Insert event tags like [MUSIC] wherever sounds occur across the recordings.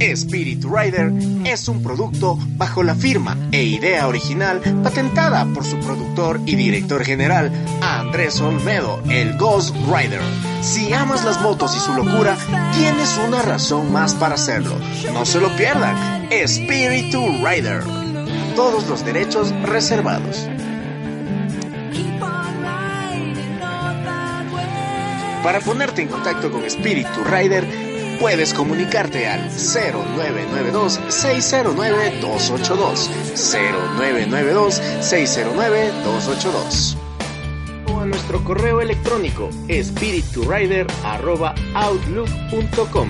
Spirit Rider es un producto bajo la firma e idea original patentada por su productor y director general, Andrés Olmedo, el Ghost Rider. Si amas las motos y su locura, tienes una razón más para hacerlo. No se lo pierdan. Spirit Rider. Todos los derechos reservados. Para ponerte en contacto con Spirit Rider, puedes comunicarte al 0992-609-282, 0992-609-282 o a nuestro correo electrónico spiriturider.outlook.com.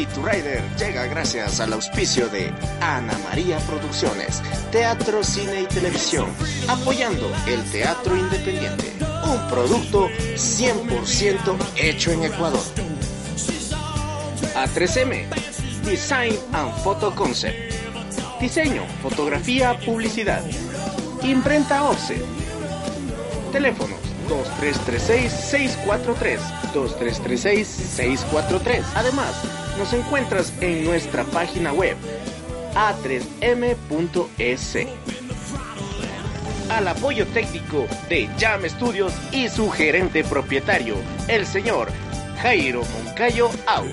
Spirit Rider llega gracias al auspicio de Ana María Producciones, Teatro, Cine y Televisión, apoyando el teatro independiente, un producto 100% hecho en Ecuador. A3M, Design and Photo Concept, diseño, fotografía, publicidad, imprenta Offset, teléfonos 2336-643, 2336-643. Además, nos encuentras en nuestra página web a3m.es. Al apoyo técnico de Jam Studios y su gerente propietario, el señor Jairo Moncayo Aus.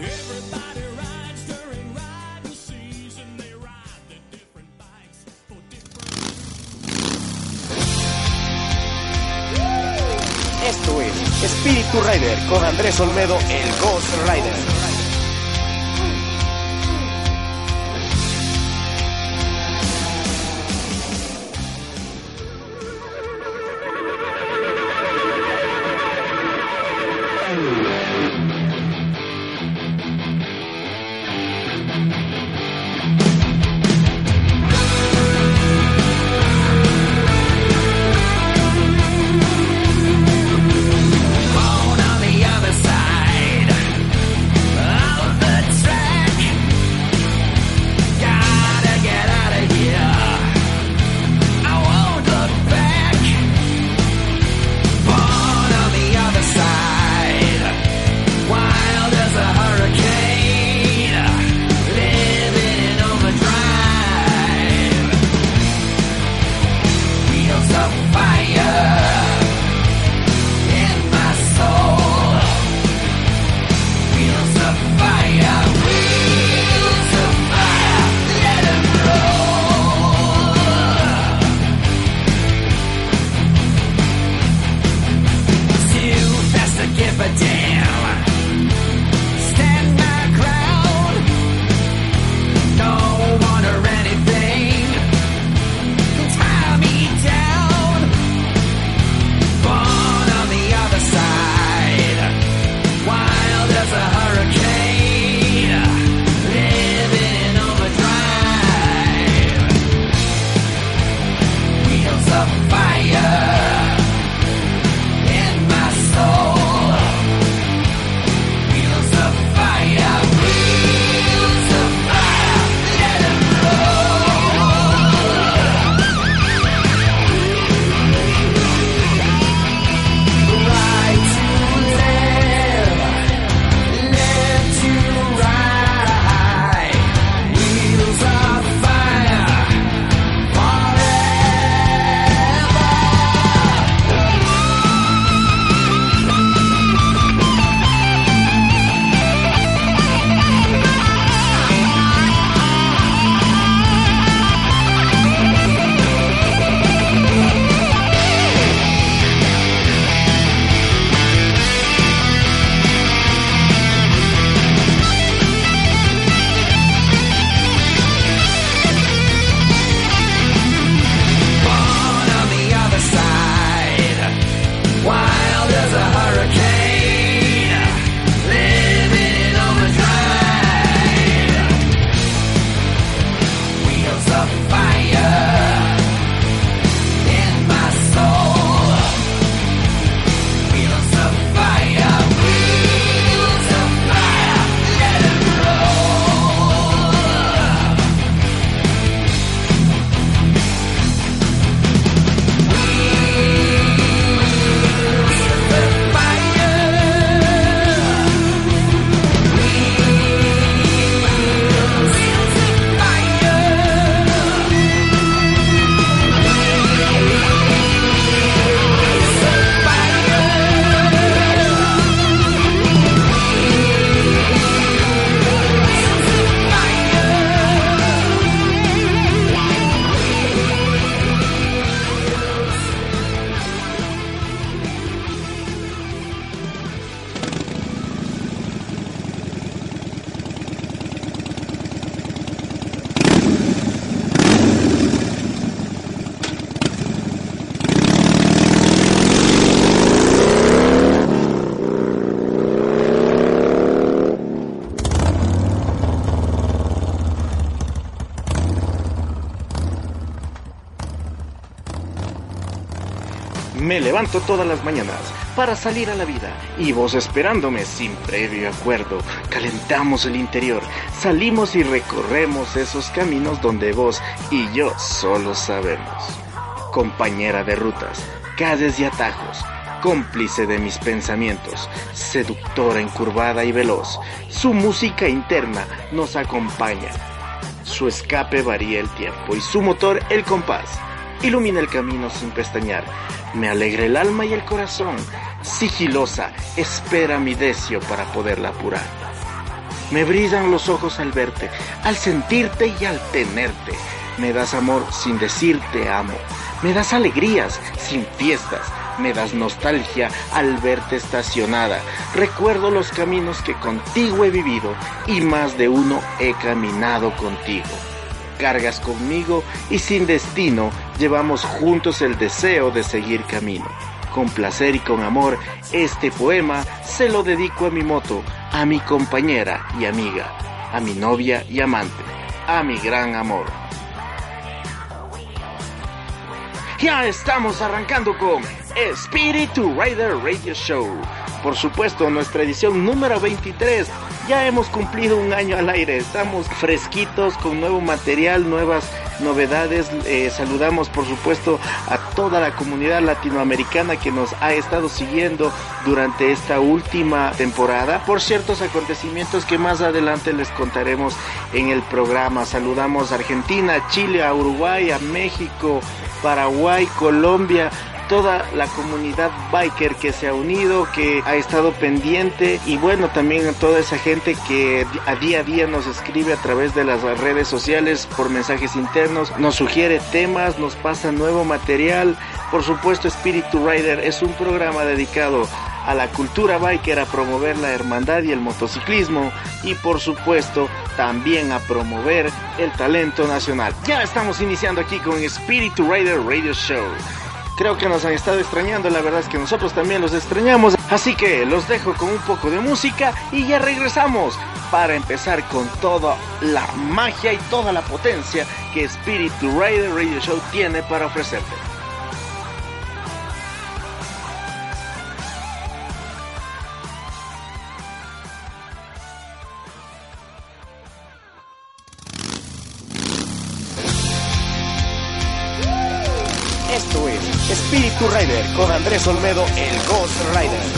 Esto es Espíritu Rider con Andrés Olmedo, el Ghost Rider. Levanto todas las mañanas para salir a la vida y vos esperándome sin previo acuerdo. Calentamos el interior, salimos y recorremos esos caminos donde vos y yo solo sabemos. Compañera de rutas, calles y atajos, cómplice de mis pensamientos, seductora encurvada y veloz, su música interna nos acompaña. Su escape varía el tiempo y su motor el compás. Ilumina el camino sin pestañear me alegra el alma y el corazón. Sigilosa, espera mi decio para poderla apurar. Me brillan los ojos al verte, al sentirte y al tenerte. Me das amor sin decirte amo. Me das alegrías sin fiestas. me das nostalgia al verte estacionada. Recuerdo los caminos que contigo he vivido y más de uno he caminado contigo. Cargas conmigo y sin destino llevamos juntos el deseo de seguir camino. Con placer y con amor, este poema se lo dedico a mi moto, a mi compañera y amiga, a mi novia y amante, a mi gran amor. Ya estamos arrancando con Espíritu Rider Radio Show. Por supuesto, nuestra edición número 23. Ya hemos cumplido un año al aire. Estamos fresquitos con nuevo material, nuevas novedades. Eh, saludamos, por supuesto, a toda la comunidad latinoamericana que nos ha estado siguiendo durante esta última temporada por ciertos acontecimientos que más adelante les contaremos en el programa. Saludamos a Argentina, Chile, a Uruguay, a México, Paraguay, Colombia, toda la comunidad biker que se ha unido, que ha estado pendiente y bueno, también a toda esa gente que a día a día nos escribe a través de las redes sociales por mensajes internos, nos sugiere temas, nos pasa nuevo material. Por supuesto, Spiritu Rider es un programa dedicado a la cultura biker, a promover la hermandad y el motociclismo y por supuesto también a promover el talento nacional. Ya estamos iniciando aquí con Spiritu Rider Radio Show. Creo que nos han estado extrañando, la verdad es que nosotros también los extrañamos. Así que los dejo con un poco de música y ya regresamos para empezar con toda la magia y toda la potencia que Spirit Rider Radio Show tiene para ofrecerte. Con Andrés Olmedo, el Ghost Rider.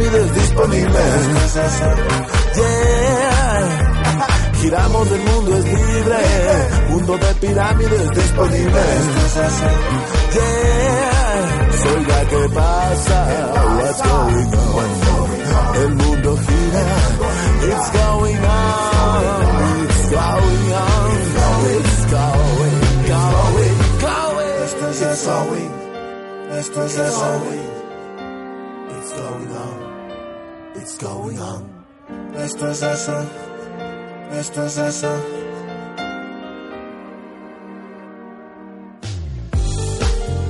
De pirámides disponibles. Yeah. Giramos, el mundo es libre, mundo de pirámides disponibles. Yeah. Soy la que pasa, what's going on? El mundo gira, it's going on, it's going on, it's going, going, going. Esto es eso, esto es eso, it's going on, it's going on. Esto es eso, esto es eso.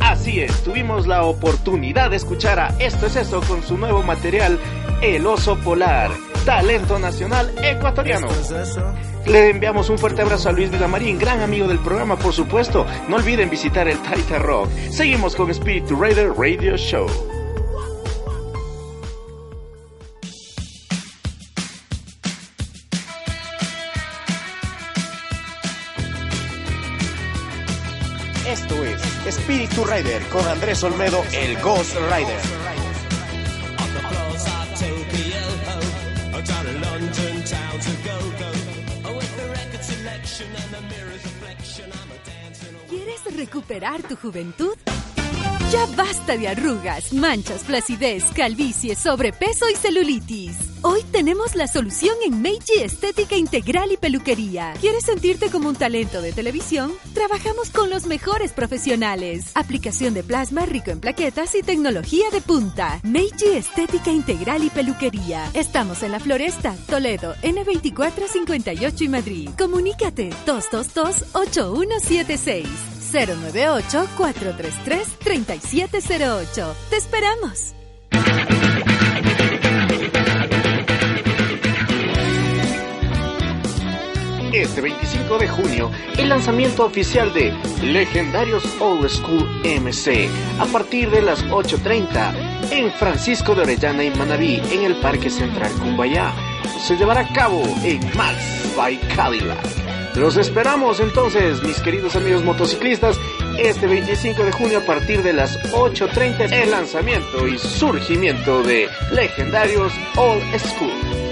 Así es, tuvimos la oportunidad de escuchar a Esto es eso con su nuevo material, El Oso Polar, talento nacional ecuatoriano. Le enviamos un fuerte abrazo a Luis Villamarín, gran amigo del programa, por supuesto. No olviden visitar el Taita Rock. Seguimos con Spirit Raider Radio Show. Espíritu Rider con Andrés Olmedo, el Ghost Rider. ¿Quieres recuperar tu juventud? Ya basta de arrugas, manchas, flacidez, calvicie, sobrepeso y celulitis. Hoy tenemos la solución en Meiji Estética Integral y Peluquería. ¿Quieres sentirte como un talento de televisión? Trabajamos con los mejores profesionales. Aplicación de plasma rico en plaquetas y tecnología de punta. Meiji Estética Integral y Peluquería. Estamos en la Floresta, Toledo, N2458 y Madrid. Comunícate 222-8176. 098-433-3708. ¡Te esperamos! Este 25 de junio, el lanzamiento oficial de Legendarios Old School MC a partir de las 8.30 en Francisco de Orellana y Manabí, en el Parque Central Cumbayá. Se llevará a cabo en Max by Cadillac. Los esperamos entonces, mis queridos amigos motociclistas, este 25 de junio a partir de las 8.30 el lanzamiento y surgimiento de Legendarios Old School.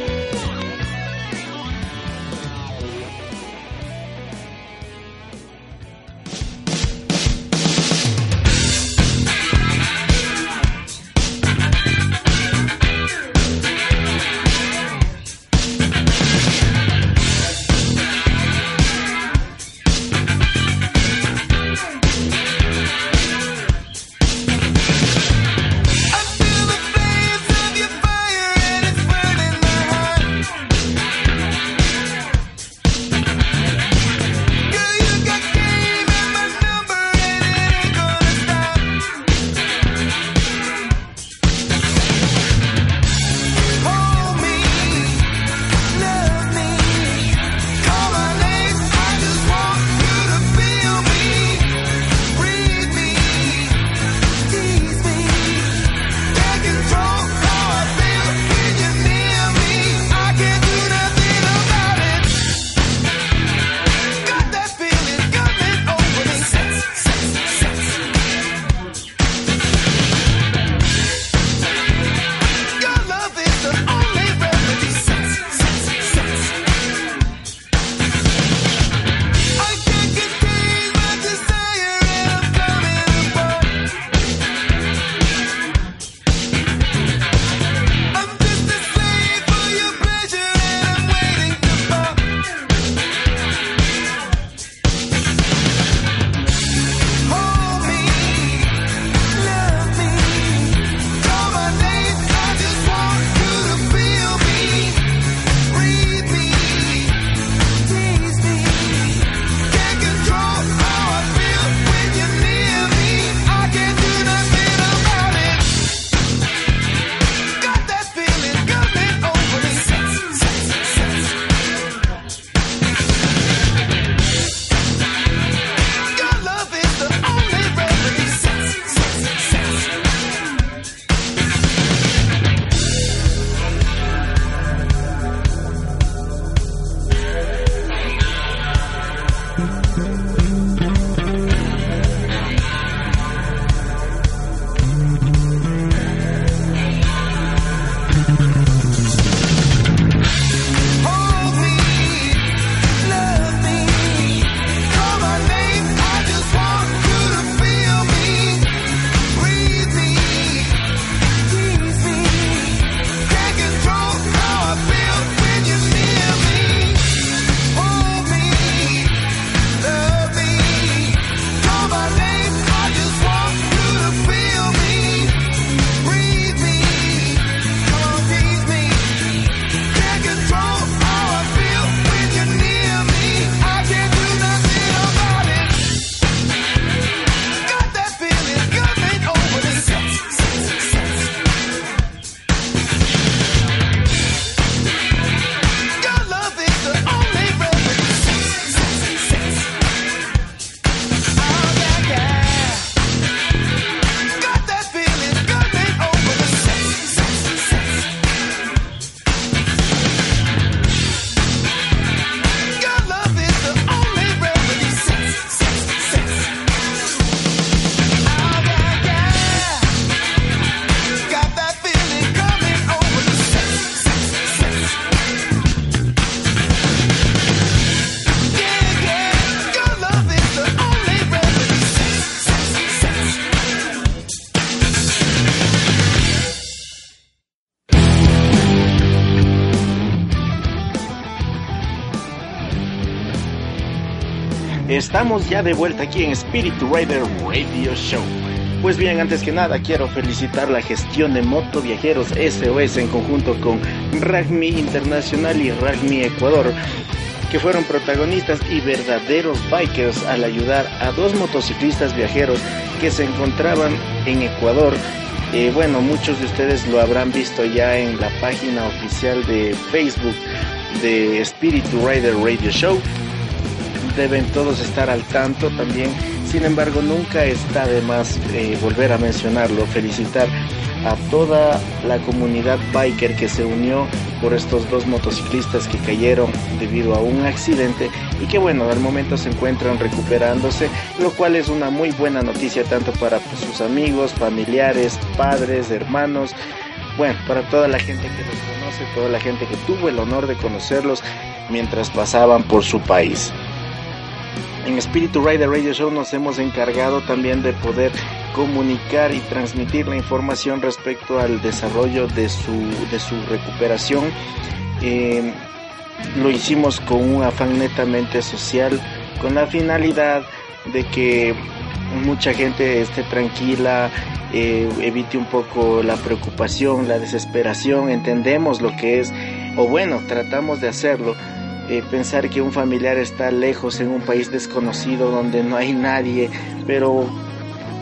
Estamos ya de vuelta aquí en Spirit Rider Radio Show. Pues bien, antes que nada quiero felicitar la gestión de Moto Viajeros SOS en conjunto con Ragmi Internacional y Ragmi Ecuador, que fueron protagonistas y verdaderos bikers al ayudar a dos motociclistas viajeros que se encontraban en Ecuador. Eh, bueno, muchos de ustedes lo habrán visto ya en la página oficial de Facebook de Spirit Rider Radio Show deben todos estar al tanto también. Sin embargo, nunca está de más eh, volver a mencionarlo, felicitar a toda la comunidad biker que se unió por estos dos motociclistas que cayeron debido a un accidente y que bueno, al momento se encuentran recuperándose, lo cual es una muy buena noticia tanto para sus amigos, familiares, padres, hermanos, bueno, para toda la gente que los conoce, toda la gente que tuvo el honor de conocerlos mientras pasaban por su país en Spiritu Rider Radio Show nos hemos encargado también de poder comunicar y transmitir la información respecto al desarrollo de su, de su recuperación. Eh, lo hicimos con un afán netamente social, con la finalidad de que mucha gente esté tranquila, eh, evite un poco la preocupación, la desesperación, entendemos lo que es, o bueno, tratamos de hacerlo eh, pensar que un familiar está lejos en un país desconocido donde no hay nadie, pero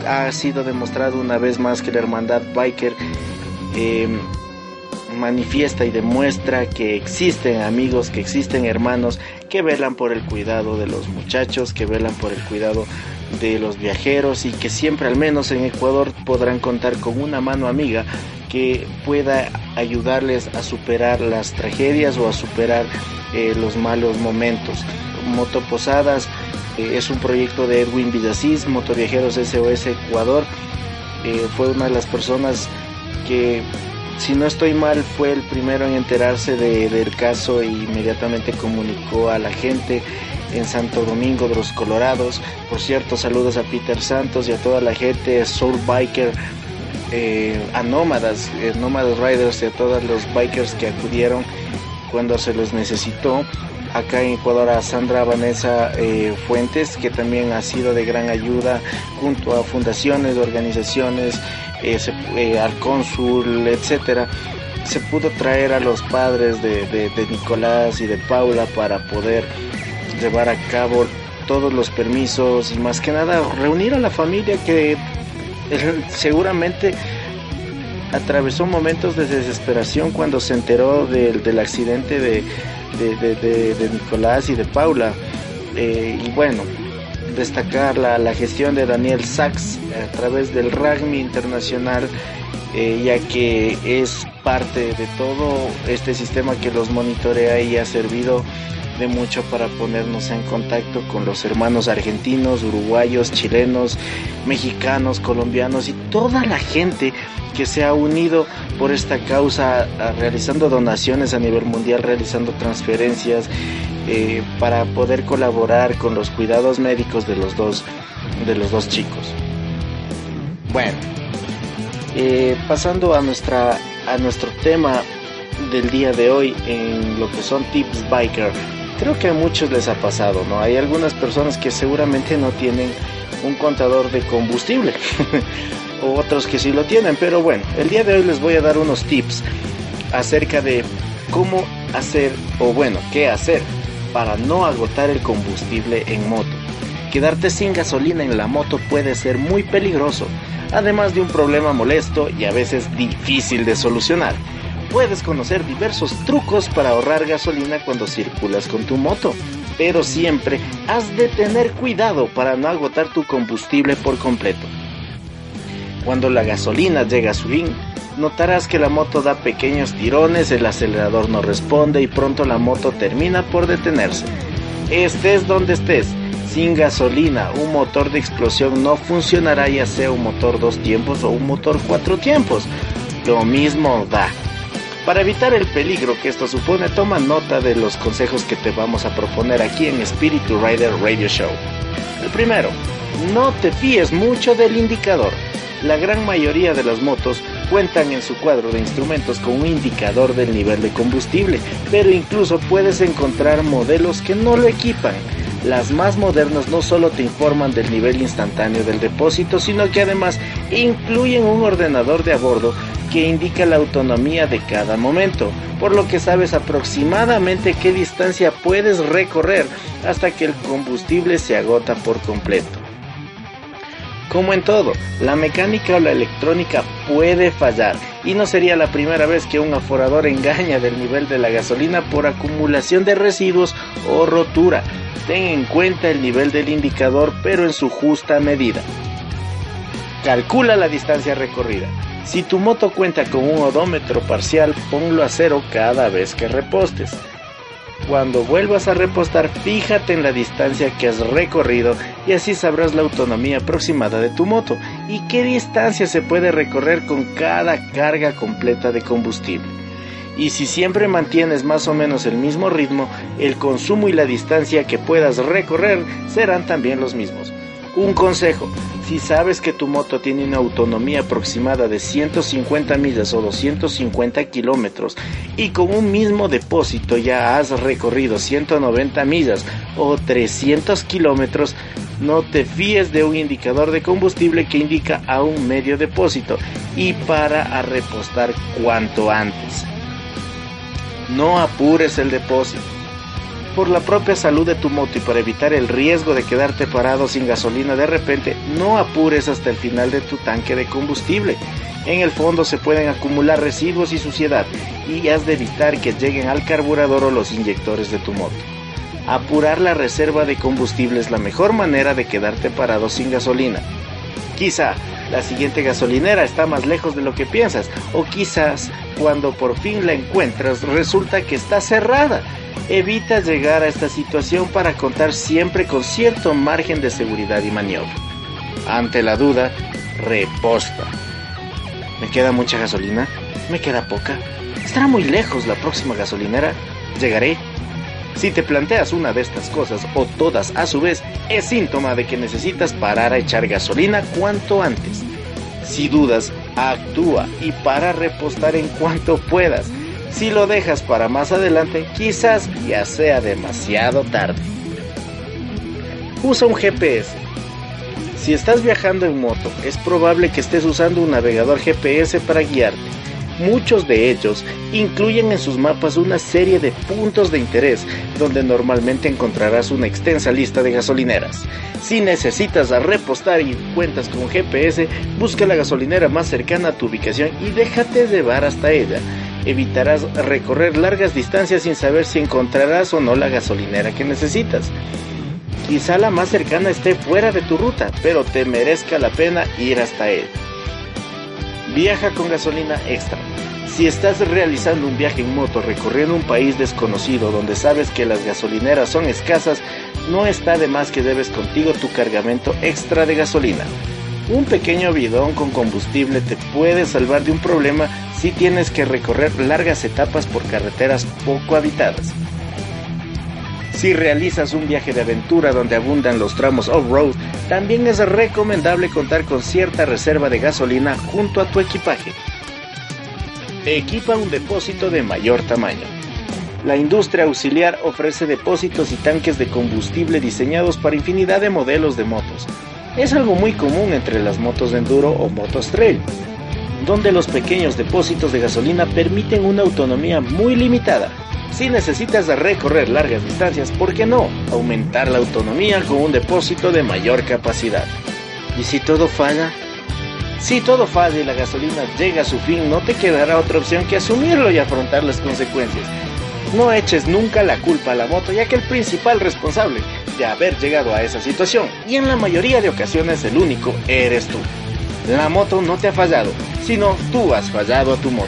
ha sido demostrado una vez más que la hermandad biker em, manifiesta y demuestra que existen amigos, que existen hermanos que velan por el cuidado de los muchachos, que velan por el cuidado de los viajeros y que siempre al menos en Ecuador podrán contar con una mano amiga que pueda ayudarles a superar las tragedias o a superar eh, los malos momentos. Motoposadas eh, es un proyecto de Edwin Villasís, Motoviajeros SOS Ecuador. Eh, fue una de las personas que, si no estoy mal, fue el primero en enterarse del caso e inmediatamente comunicó a la gente en Santo Domingo de los Colorados. Por cierto, saludos a Peter Santos y a toda la gente, Soul Biker, a Nómadas, Nómadas Riders y a todos los bikers que acudieron cuando se los necesitó. Acá en Ecuador a Sandra Vanessa eh, Fuentes, que también ha sido de gran ayuda junto a fundaciones, organizaciones, eh, eh, al cónsul, etcétera. Se pudo traer a los padres de, de Nicolás y de Paula para poder llevar a cabo todos los permisos y más que nada reunir a la familia que [LAUGHS] seguramente atravesó momentos de desesperación cuando se enteró del, del accidente de, de, Nicolás y de Paula. Eh, y bueno, destacar la, la, gestión de Daniel Sachs a través del RAGMI Internacional, eh, ya que es parte de todo este sistema que los monitorea y ha servido de mucho para ponernos en contacto con los hermanos argentinos, uruguayos, chilenos, mexicanos, colombianos y toda la gente que se ha unido por esta causa realizando donaciones a nivel mundial, realizando transferencias eh, para poder colaborar con los cuidados médicos de los dos, de los dos chicos. Bueno, eh, pasando a, nuestra, a nuestro tema del día de hoy en lo que son tips biker creo que a muchos les ha pasado, ¿no? Hay algunas personas que seguramente no tienen un contador de combustible. [LAUGHS] o otros que sí lo tienen, pero bueno, el día de hoy les voy a dar unos tips acerca de cómo hacer o bueno, qué hacer para no agotar el combustible en moto. Quedarte sin gasolina en la moto puede ser muy peligroso, además de un problema molesto y a veces difícil de solucionar puedes conocer diversos trucos para ahorrar gasolina cuando circulas con tu moto. Pero siempre has de tener cuidado para no agotar tu combustible por completo. Cuando la gasolina llega a su fin, notarás que la moto da pequeños tirones, el acelerador no responde y pronto la moto termina por detenerse. Estés donde estés, sin gasolina, un motor de explosión no funcionará ya sea un motor dos tiempos o un motor cuatro tiempos. Lo mismo da. Para evitar el peligro que esto supone, toma nota de los consejos que te vamos a proponer aquí en Spiritu Rider Radio Show. El primero, no te fíes mucho del indicador. La gran mayoría de las motos cuentan en su cuadro de instrumentos con un indicador del nivel de combustible, pero incluso puedes encontrar modelos que no lo equipan. Las más modernas no solo te informan del nivel instantáneo del depósito, sino que además incluyen un ordenador de a bordo que indica la autonomía de cada momento, por lo que sabes aproximadamente qué distancia puedes recorrer hasta que el combustible se agota por completo. Como en todo, la mecánica o la electrónica puede fallar y no sería la primera vez que un aforador engaña del nivel de la gasolina por acumulación de residuos o rotura. Ten en cuenta el nivel del indicador pero en su justa medida. Calcula la distancia recorrida. Si tu moto cuenta con un odómetro parcial, ponlo a cero cada vez que repostes. Cuando vuelvas a repostar, fíjate en la distancia que has recorrido y así sabrás la autonomía aproximada de tu moto y qué distancia se puede recorrer con cada carga completa de combustible. Y si siempre mantienes más o menos el mismo ritmo, el consumo y la distancia que puedas recorrer serán también los mismos. Un consejo, si sabes que tu moto tiene una autonomía aproximada de 150 millas o 250 kilómetros y con un mismo depósito ya has recorrido 190 millas o 300 kilómetros, no te fíes de un indicador de combustible que indica a un medio depósito y para a repostar cuanto antes. No apures el depósito por la propia salud de tu moto y para evitar el riesgo de quedarte parado sin gasolina de repente, no apures hasta el final de tu tanque de combustible. En el fondo se pueden acumular residuos y suciedad y has de evitar que lleguen al carburador o los inyectores de tu moto. Apurar la reserva de combustible es la mejor manera de quedarte parado sin gasolina. Quizá la siguiente gasolinera está más lejos de lo que piensas o quizás cuando por fin la encuentras resulta que está cerrada evita llegar a esta situación para contar siempre con cierto margen de seguridad y maniobra. Ante la duda, reposta. ¿Me queda mucha gasolina? ¿Me queda poca? ¿Estará muy lejos la próxima gasolinera? ¿Llegaré? Si te planteas una de estas cosas o todas a su vez, es síntoma de que necesitas parar a echar gasolina cuanto antes. Si dudas, actúa y para repostar en cuanto puedas si lo dejas para más adelante, quizás ya sea demasiado tarde. Usa un GPS. Si estás viajando en moto, es probable que estés usando un navegador GPS para guiarte. Muchos de ellos incluyen en sus mapas una serie de puntos de interés donde normalmente encontrarás una extensa lista de gasolineras. Si necesitas repostar y cuentas con GPS, busca la gasolinera más cercana a tu ubicación y déjate llevar hasta ella evitarás recorrer largas distancias sin saber si encontrarás o no la gasolinera que necesitas. Quizá la más cercana esté fuera de tu ruta, pero te merezca la pena ir hasta él. Viaja con gasolina extra. Si estás realizando un viaje en moto recorriendo un país desconocido donde sabes que las gasolineras son escasas, no está de más que debes contigo tu cargamento extra de gasolina. Un pequeño bidón con combustible te puede salvar de un problema si tienes que recorrer largas etapas por carreteras poco habitadas. Si realizas un viaje de aventura donde abundan los tramos off-road, también es recomendable contar con cierta reserva de gasolina junto a tu equipaje. Equipa un depósito de mayor tamaño. La industria auxiliar ofrece depósitos y tanques de combustible diseñados para infinidad de modelos de motos. Es algo muy común entre las motos de enduro o motos trail donde los pequeños depósitos de gasolina permiten una autonomía muy limitada. Si necesitas recorrer largas distancias, ¿por qué no aumentar la autonomía con un depósito de mayor capacidad? ¿Y si todo falla? Si todo falla y la gasolina llega a su fin, no te quedará otra opción que asumirlo y afrontar las consecuencias. No eches nunca la culpa a la moto, ya que el principal responsable de haber llegado a esa situación, y en la mayoría de ocasiones el único, eres tú. La moto no te ha fallado, sino tú has fallado a tu moto.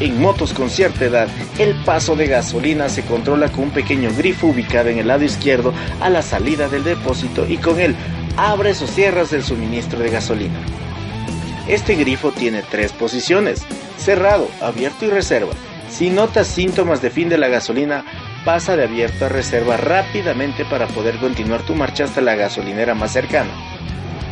En motos con cierta edad, el paso de gasolina se controla con un pequeño grifo ubicado en el lado izquierdo a la salida del depósito y con él abres o cierras el suministro de gasolina. Este grifo tiene tres posiciones, cerrado, abierto y reserva. Si notas síntomas de fin de la gasolina, pasa de abierto a reserva rápidamente para poder continuar tu marcha hasta la gasolinera más cercana.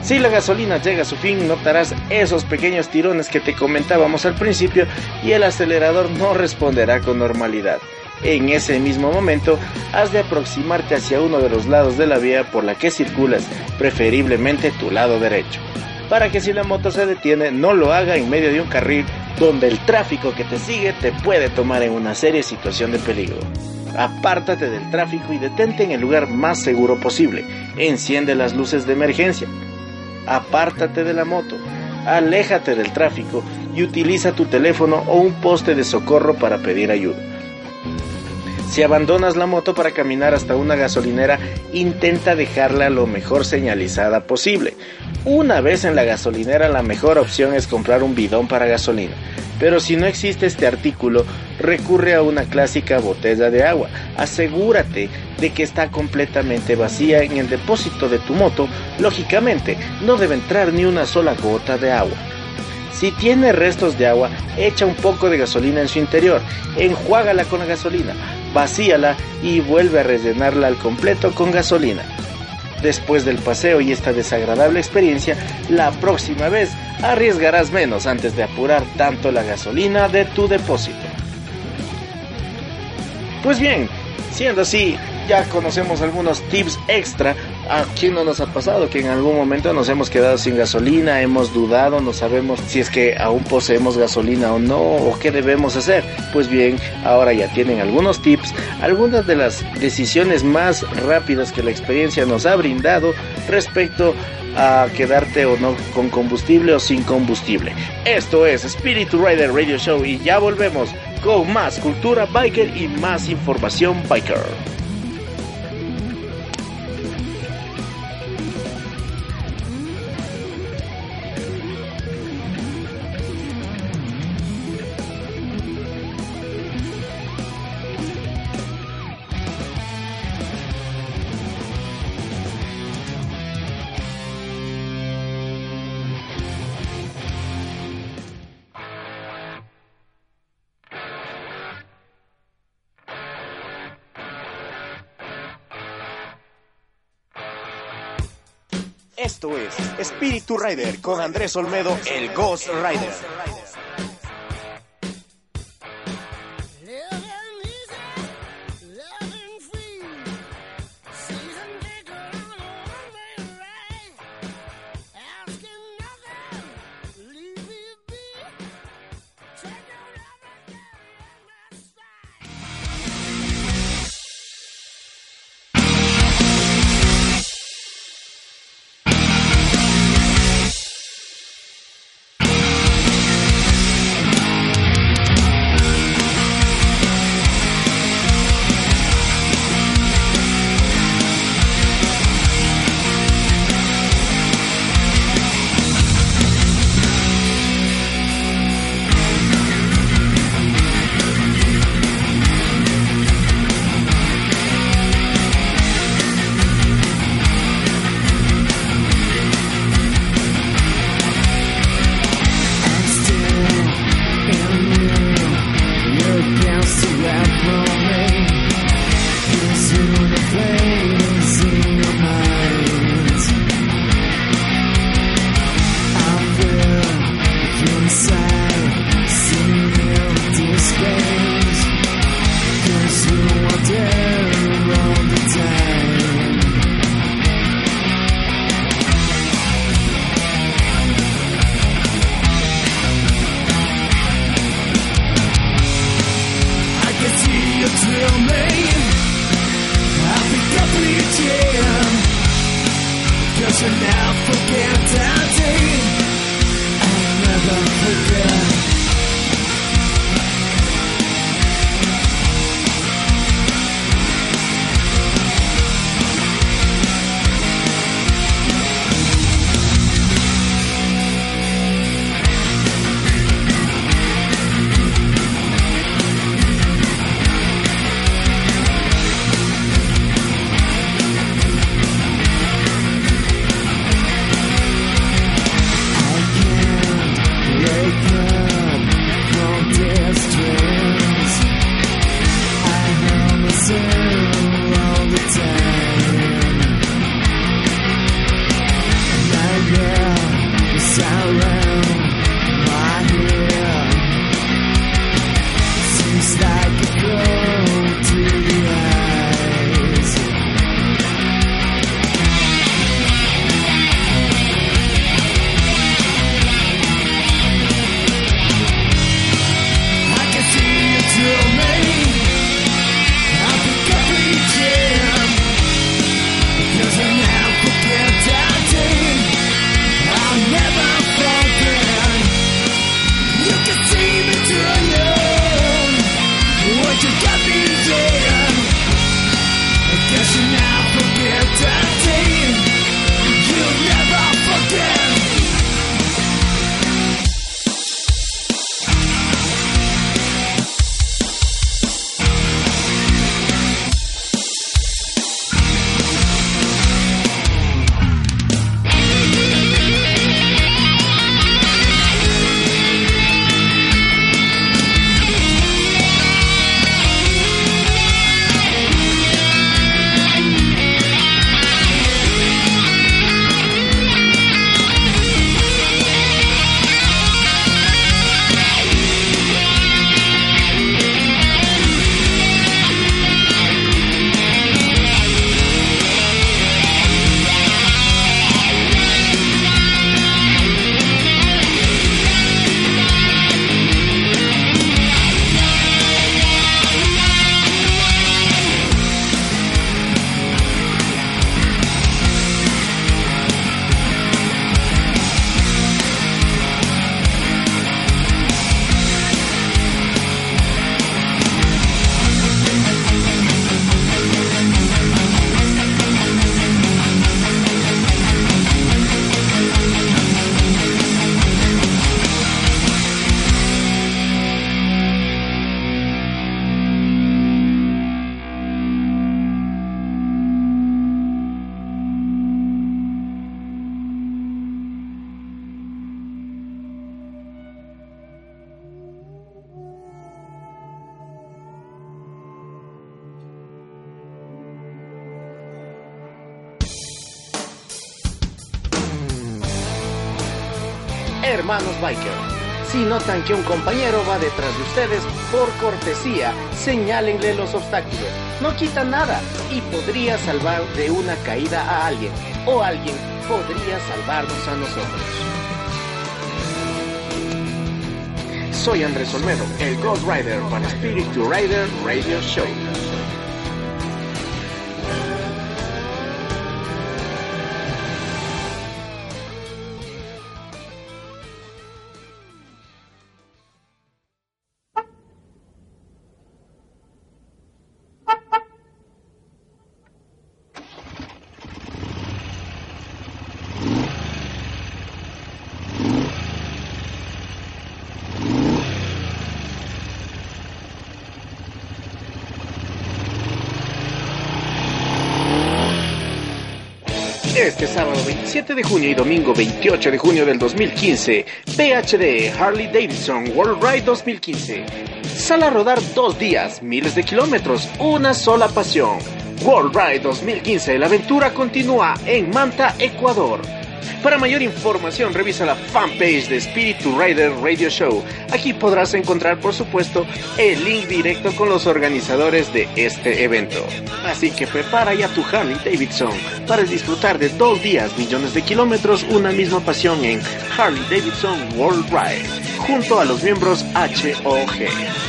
Si la gasolina llega a su fin, notarás esos pequeños tirones que te comentábamos al principio y el acelerador no responderá con normalidad. En ese mismo momento, has de aproximarte hacia uno de los lados de la vía por la que circulas, preferiblemente tu lado derecho, para que si la moto se detiene no lo haga en medio de un carril donde el tráfico que te sigue te puede tomar en una seria situación de peligro. Apártate del tráfico y detente en el lugar más seguro posible. Enciende las luces de emergencia. Apártate de la moto. Aléjate del tráfico y utiliza tu teléfono o un poste de socorro para pedir ayuda. Si abandonas la moto para caminar hasta una gasolinera, intenta dejarla lo mejor señalizada posible. Una vez en la gasolinera, la mejor opción es comprar un bidón para gasolina. Pero si no existe este artículo, recurre a una clásica botella de agua. Asegúrate de que está completamente vacía en el depósito de tu moto. Lógicamente, no debe entrar ni una sola gota de agua. Si tiene restos de agua, echa un poco de gasolina en su interior, enjuágala con la gasolina, vacíala y vuelve a rellenarla al completo con gasolina. Después del paseo y esta desagradable experiencia, la próxima vez arriesgarás menos antes de apurar tanto la gasolina de tu depósito. Pues bien, siendo así, ya conocemos algunos tips extra. ¿A quién no nos ha pasado que en algún momento nos hemos quedado sin gasolina, hemos dudado, no sabemos si es que aún poseemos gasolina o no, o qué debemos hacer? Pues bien, ahora ya tienen algunos tips, algunas de las decisiones más rápidas que la experiencia nos ha brindado respecto a quedarte o no con combustible o sin combustible. Esto es Spirit Rider Radio Show y ya volvemos con más cultura biker y más información biker. Esto es Espíritu Rider con Andrés Olmedo, el Ghost Rider. Notan que un compañero va detrás de ustedes, por cortesía, señálenle los obstáculos. No quita nada y podría salvar de una caída a alguien, o alguien podría salvarnos a nosotros. Soy Andrés Olmedo, el Ghost Rider para Spirit to Rider Radio Show. Este sábado 27 de junio y domingo 28 de junio del 2015, PHD Harley Davidson World Ride 2015. Sal a rodar dos días, miles de kilómetros, una sola pasión. World Ride 2015, la aventura continúa en Manta, Ecuador. Para mayor información revisa la fanpage de Spirit to Rider Radio Show. Aquí podrás encontrar por supuesto el link directo con los organizadores de este evento. Así que prepara ya tu Harley Davidson para disfrutar de dos días, millones de kilómetros, una misma pasión en Harley Davidson World Ride, junto a los miembros HOG.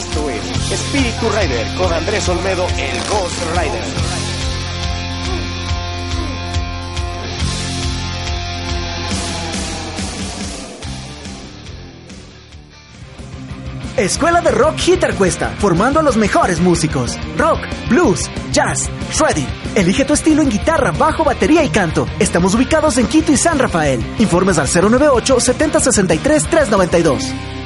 Espíritu Rider con Andrés Olmedo, el Ghost Rider. Escuela de Rock Hitter Cuesta, formando a los mejores músicos. Rock, blues, jazz, shredding. Elige tu estilo en guitarra, bajo, batería y canto. Estamos ubicados en Quito y San Rafael. Informes al 098 7063 392.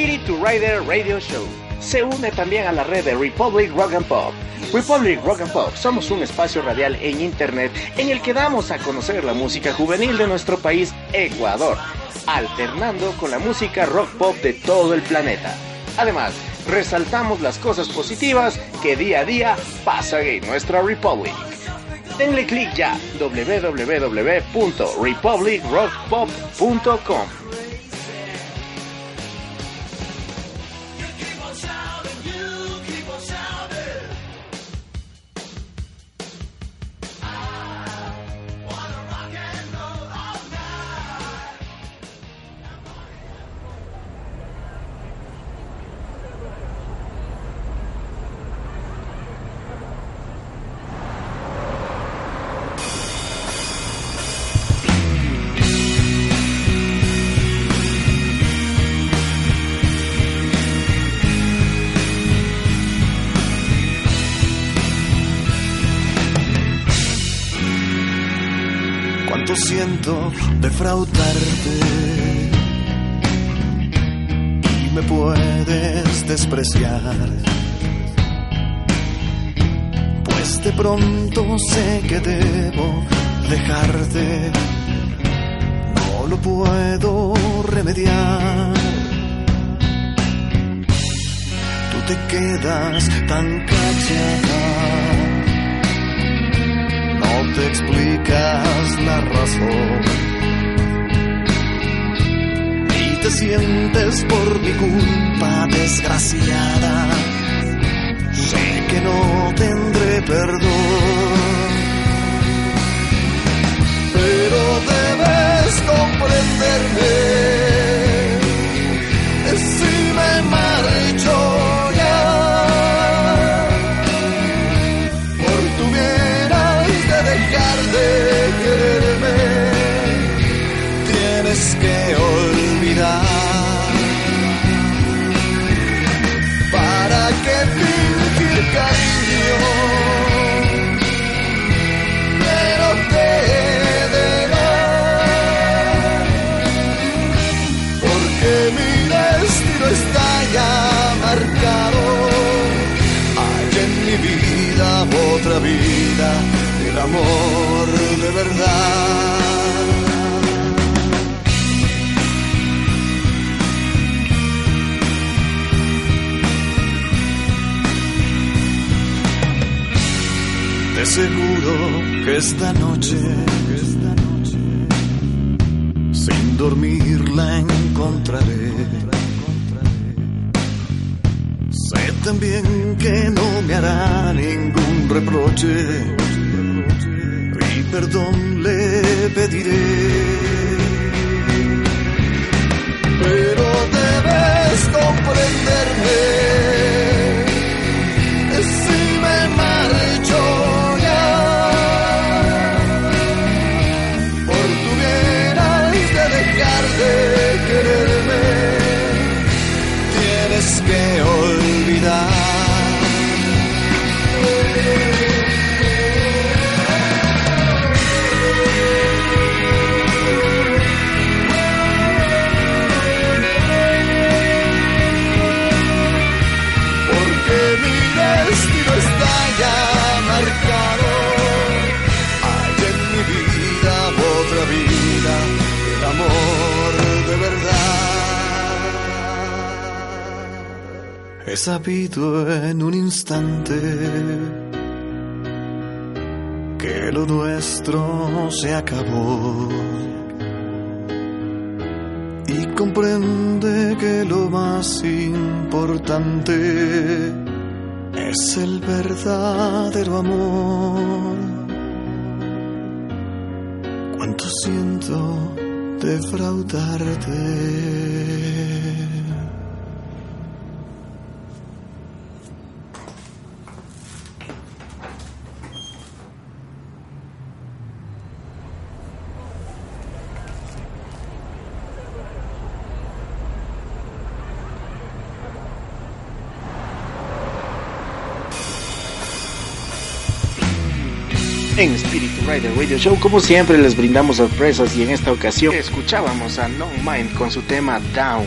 Spirit to Rider Radio Show. Se une también a la red de Republic Rock and Pop. Republic Rock and Pop somos un espacio radial en internet en el que damos a conocer la música juvenil de nuestro país, Ecuador, alternando con la música rock pop de todo el planeta. Además, resaltamos las cosas positivas que día a día pasan en nuestra Republic. Denle clic ya www.republicrockpop.com. defraudarte y me puedes despreciar. Pues de pronto sé que debo dejarte, no lo puedo remediar. Tú te quedas tan callada no te explicas la razón. Te sientes por mi culpa desgraciada. Sé que no tendré perdón. Pero debes comprenderme. Verdad. Te seguro que esta noche, esta noche, sin dormir la encontraré. Sé también que no me hará ningún reproche perdón le pediré. Pero debes comprenderme. Sabido en un instante que lo nuestro se acabó. Y comprende que lo más importante es el verdadero amor. Cuánto siento defraudarte. Rider Radio Show, como siempre, les brindamos sorpresas y en esta ocasión escuchábamos a Non Mind con su tema Down.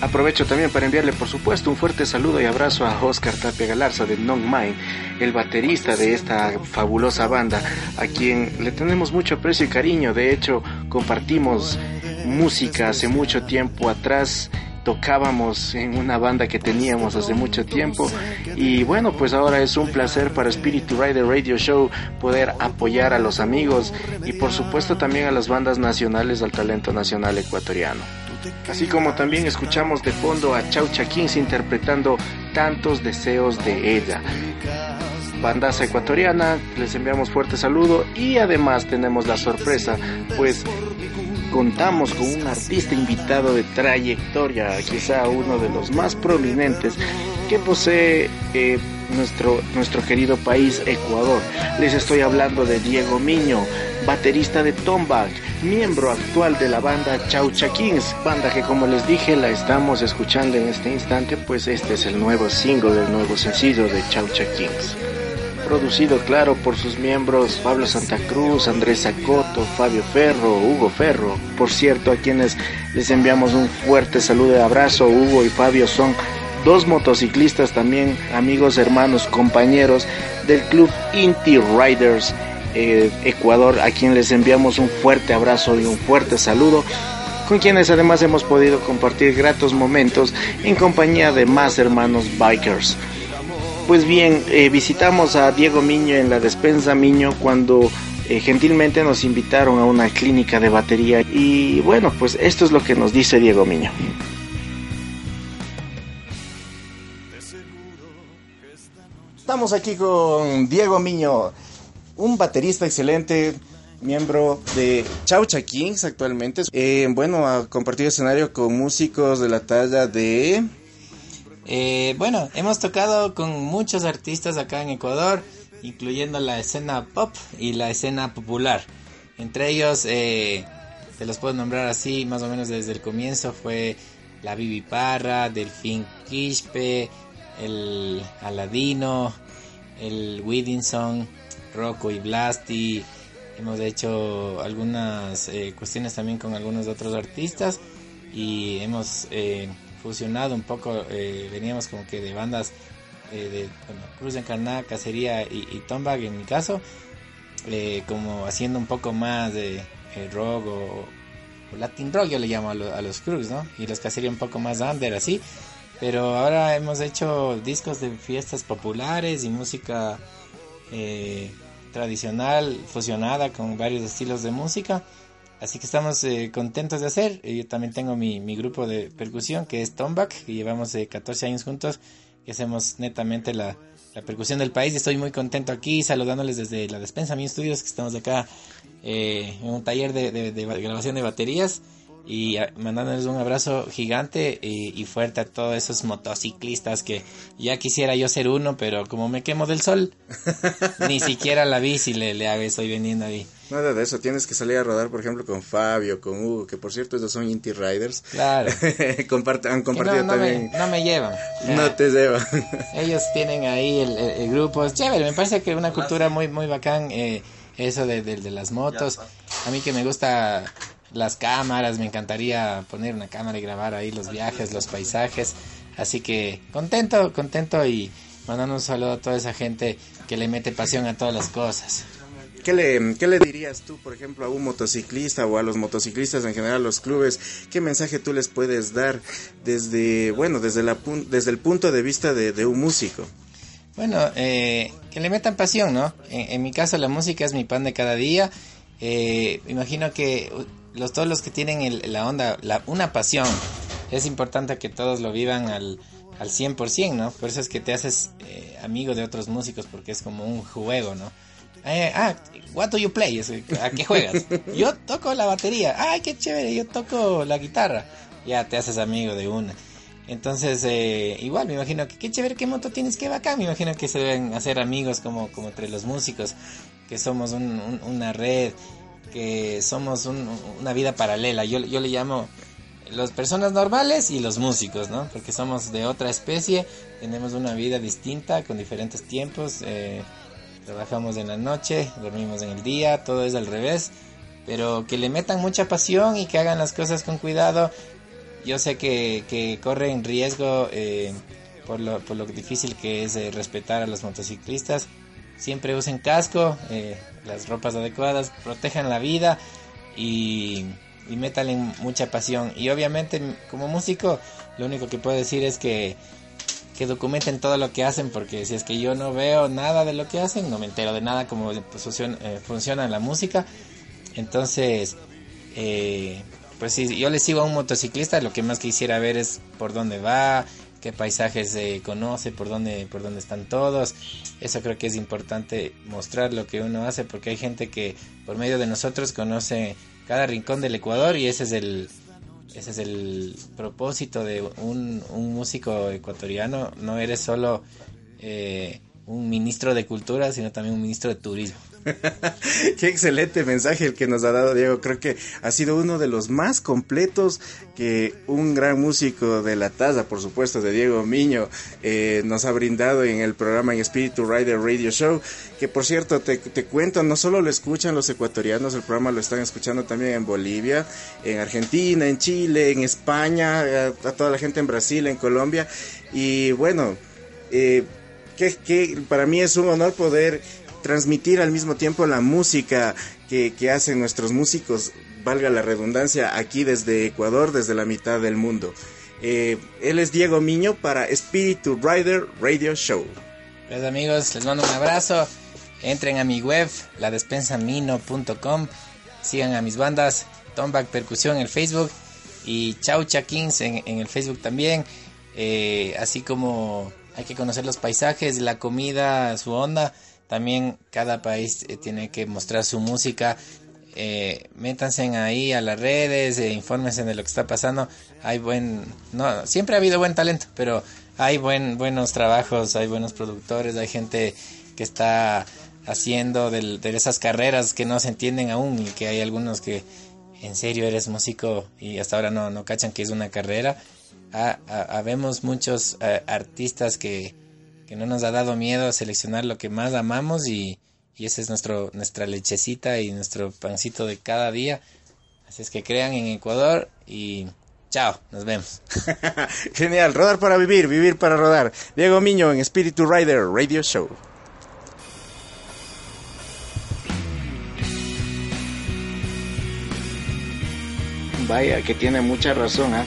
Aprovecho también para enviarle, por supuesto, un fuerte saludo y abrazo a Oscar Tapia Galarza de Non Mind, el baterista de esta fabulosa banda, a quien le tenemos mucho aprecio y cariño. De hecho, compartimos música hace mucho tiempo atrás tocábamos en una banda que teníamos hace mucho tiempo. Y bueno pues ahora es un placer para Spirit Rider Radio Show poder apoyar a los amigos y por supuesto también a las bandas nacionales al talento nacional ecuatoriano. Así como también escuchamos de fondo a Chaucha Kings interpretando tantos deseos de ella. Bandaza ecuatoriana les enviamos fuerte saludo y además tenemos la sorpresa pues contamos con un artista invitado de trayectoria, quizá uno de los más prominentes que posee eh, nuestro, nuestro querido país Ecuador. Les estoy hablando de Diego Miño, baterista de Tombak, miembro actual de la banda Chaucha Kings, banda que como les dije la estamos escuchando en este instante, pues este es el nuevo single del nuevo sencillo de Chaucha Kings producido claro por sus miembros Pablo Santa Cruz, Andrés Acoto, Fabio Ferro, Hugo Ferro. Por cierto, a quienes les enviamos un fuerte saludo y abrazo, Hugo y Fabio son dos motociclistas también, amigos, hermanos, compañeros del club Inti Riders eh, Ecuador, a quien les enviamos un fuerte abrazo y un fuerte saludo con quienes además hemos podido compartir gratos momentos en compañía de más hermanos bikers. Pues bien, eh, visitamos a Diego Miño en la despensa Miño cuando eh, gentilmente nos invitaron a una clínica de batería y bueno, pues esto es lo que nos dice Diego Miño. Estamos aquí con Diego Miño, un baterista excelente, miembro de Chaucha Kings actualmente. Eh, bueno, ha compartido escenario con músicos de la talla de... Eh, bueno, hemos tocado con muchos artistas acá en Ecuador, incluyendo la escena pop y la escena popular. Entre ellos, eh, te los puedo nombrar así, más o menos desde el comienzo, fue la Bibi Parra, Delfín Quispe, el Aladino, el Widinson, Rocco y Blasti. Hemos hecho algunas eh, cuestiones también con algunos otros artistas y hemos... Eh, fusionado un poco, veníamos como que de bandas de Cruz Encarnada, Cacería y, y Tombag en mi caso, como haciendo un poco más de rock o, Latin rock, yo le llamo a, los Cruz, ¿no? Y los Cacería un poco más under, así. Pero ahora hemos hecho discos de fiestas populares y música tradicional fusionada con varios estilos de música. Así que estamos eh, contentos de hacer. Eh, yo también tengo mi, mi, grupo de percusión que es Tomback, que llevamos 14 eh, años juntos y hacemos netamente la, la, percusión del país. Estoy muy contento aquí saludándoles desde la despensa Mi Estudios, que estamos acá en un taller de, de grabación de baterías y mandándoles un abrazo gigante y, fuerte a todos esos motociclistas que ya quisiera yo ser uno, pero como me quemo del sol, [LAUGHS] ni siquiera la bici le, le hago, estoy vendiendo ahí. Nada de eso, tienes que salir a rodar, por ejemplo, con Fabio, con Hugo, que por cierto, ellos son Inti Riders. Claro. [LAUGHS] han compartido no, también. Me, no me llevan. no te llevan. [LAUGHS] ellos tienen ahí el, grupo, es chévere, me parece que una cultura muy, muy bacán, eh, eso de, de las motos. A mí que me gusta las cámaras, me encantaría poner una cámara y grabar ahí los viajes, los paisajes. Así que contento, contento y mandando un saludo a toda esa gente que le mete pasión a todas las cosas. ¿Qué le, ¿Qué le dirías tú, por ejemplo, a un motociclista o a los motociclistas en general, los clubes? ¿Qué mensaje tú les puedes dar desde, bueno, desde, la, desde el punto de vista de, un músico? Bueno, eh, que le metan pasión, ¿no? En, mi caso la música es mi pan de cada día. Eh, imagino que los, todos los que tienen la onda, la, una pasión, es importante que todos lo vivan al, al 100%, ¿no? Por eso es que te haces eh, amigo de otros músicos porque es como un juego, ¿no? Eh, ah, what do you play? ¿A qué juegas? [LAUGHS] yo toco la batería. Ay, qué chévere, yo toco la guitarra. Ya te haces amigo de una. Entonces, eh, igual, me imagino que qué chévere, qué moto tienes, qué bacán. Me imagino que se deben hacer amigos como, como entre los músicos, que somos una red que somos una vida paralela. Yo, yo le llamo las personas normales y los músicos, ¿no? Porque somos de otra especie, tenemos una vida distinta con diferentes tiempos. Eh, trabajamos en la noche, dormimos en el día, todo es al revés. Pero que le metan mucha pasión y que hagan las cosas con cuidado. Yo sé que, que corren riesgo eh, por, lo, por lo difícil que es eh, respetar a los motociclistas siempre usen casco, eh, las ropas adecuadas, protejan la vida y, y métanle mucha pasión. Y obviamente como músico lo único que puedo decir es que, que documenten todo lo que hacen porque si es que yo no veo nada de lo que hacen, no me entero de nada cómo funciona, eh, funciona la música. Entonces, eh, pues si yo le sigo a un motociclista, lo que más quisiera ver es por dónde va, qué paisajes se conoce, por dónde, por dónde están todos. Eso creo que es importante mostrar lo que uno hace porque hay gente que por medio de nosotros conoce cada rincón del Ecuador y ese es el, ese es el propósito de un, un músico ecuatoriano. No eres solo eh, un ministro de cultura, sino también un ministro de turismo. [LAUGHS] Qué excelente mensaje el que nos ha dado Diego. Creo que ha sido uno de los más completos que un gran músico de la taza, por supuesto, de Diego Miño, eh, nos ha brindado en el programa en Espíritu Rider Radio Show. Que por cierto, te, cuento, no solo lo escuchan los ecuatorianos, el programa lo están escuchando también en Bolivia, en Argentina, en Chile, en España, a, toda la gente en Brasil, en Colombia. Y bueno, eh, que, que para mí es un honor poder transmitir al mismo tiempo la música que, hacen nuestros músicos, valga la redundancia, aquí desde Ecuador, desde la mitad del mundo. Eh, él es Diego Miño para Espíritu Rider Radio Show. Pues amigos, les mando un abrazo. Entren a mi web, ladespensamino.com. Sigan a mis bandas, Tomback Percusión en el Facebook y Chaucha Kings en, en el Facebook también. Eh, así como hay que conocer los paisajes, la comida, su onda. También cada país eh, tiene que mostrar su música. Eh, métanse ahí a las redes, e infórmense de lo que está pasando. Hay buen, no, siempre ha habido buen talento, pero hay buen, buenos trabajos, hay buenos productores, hay gente que está haciendo de, esas carreras que no se entienden aún y que hay algunos que en serio eres músico y hasta ahora no, no cachan que es una carrera. Habemos muchos eh, artistas que, que no nos ha dado miedo a seleccionar lo que más amamos y, y esa es nuestro, nuestra lechecita y nuestro pancito de cada día. Así es que crean en Ecuador y Chao, nos vemos. [LAUGHS] Genial, rodar para vivir, vivir para rodar. Diego Miño en Spiritu Rider Radio Show. Vaya, que tiene mucha razón, ¿ah?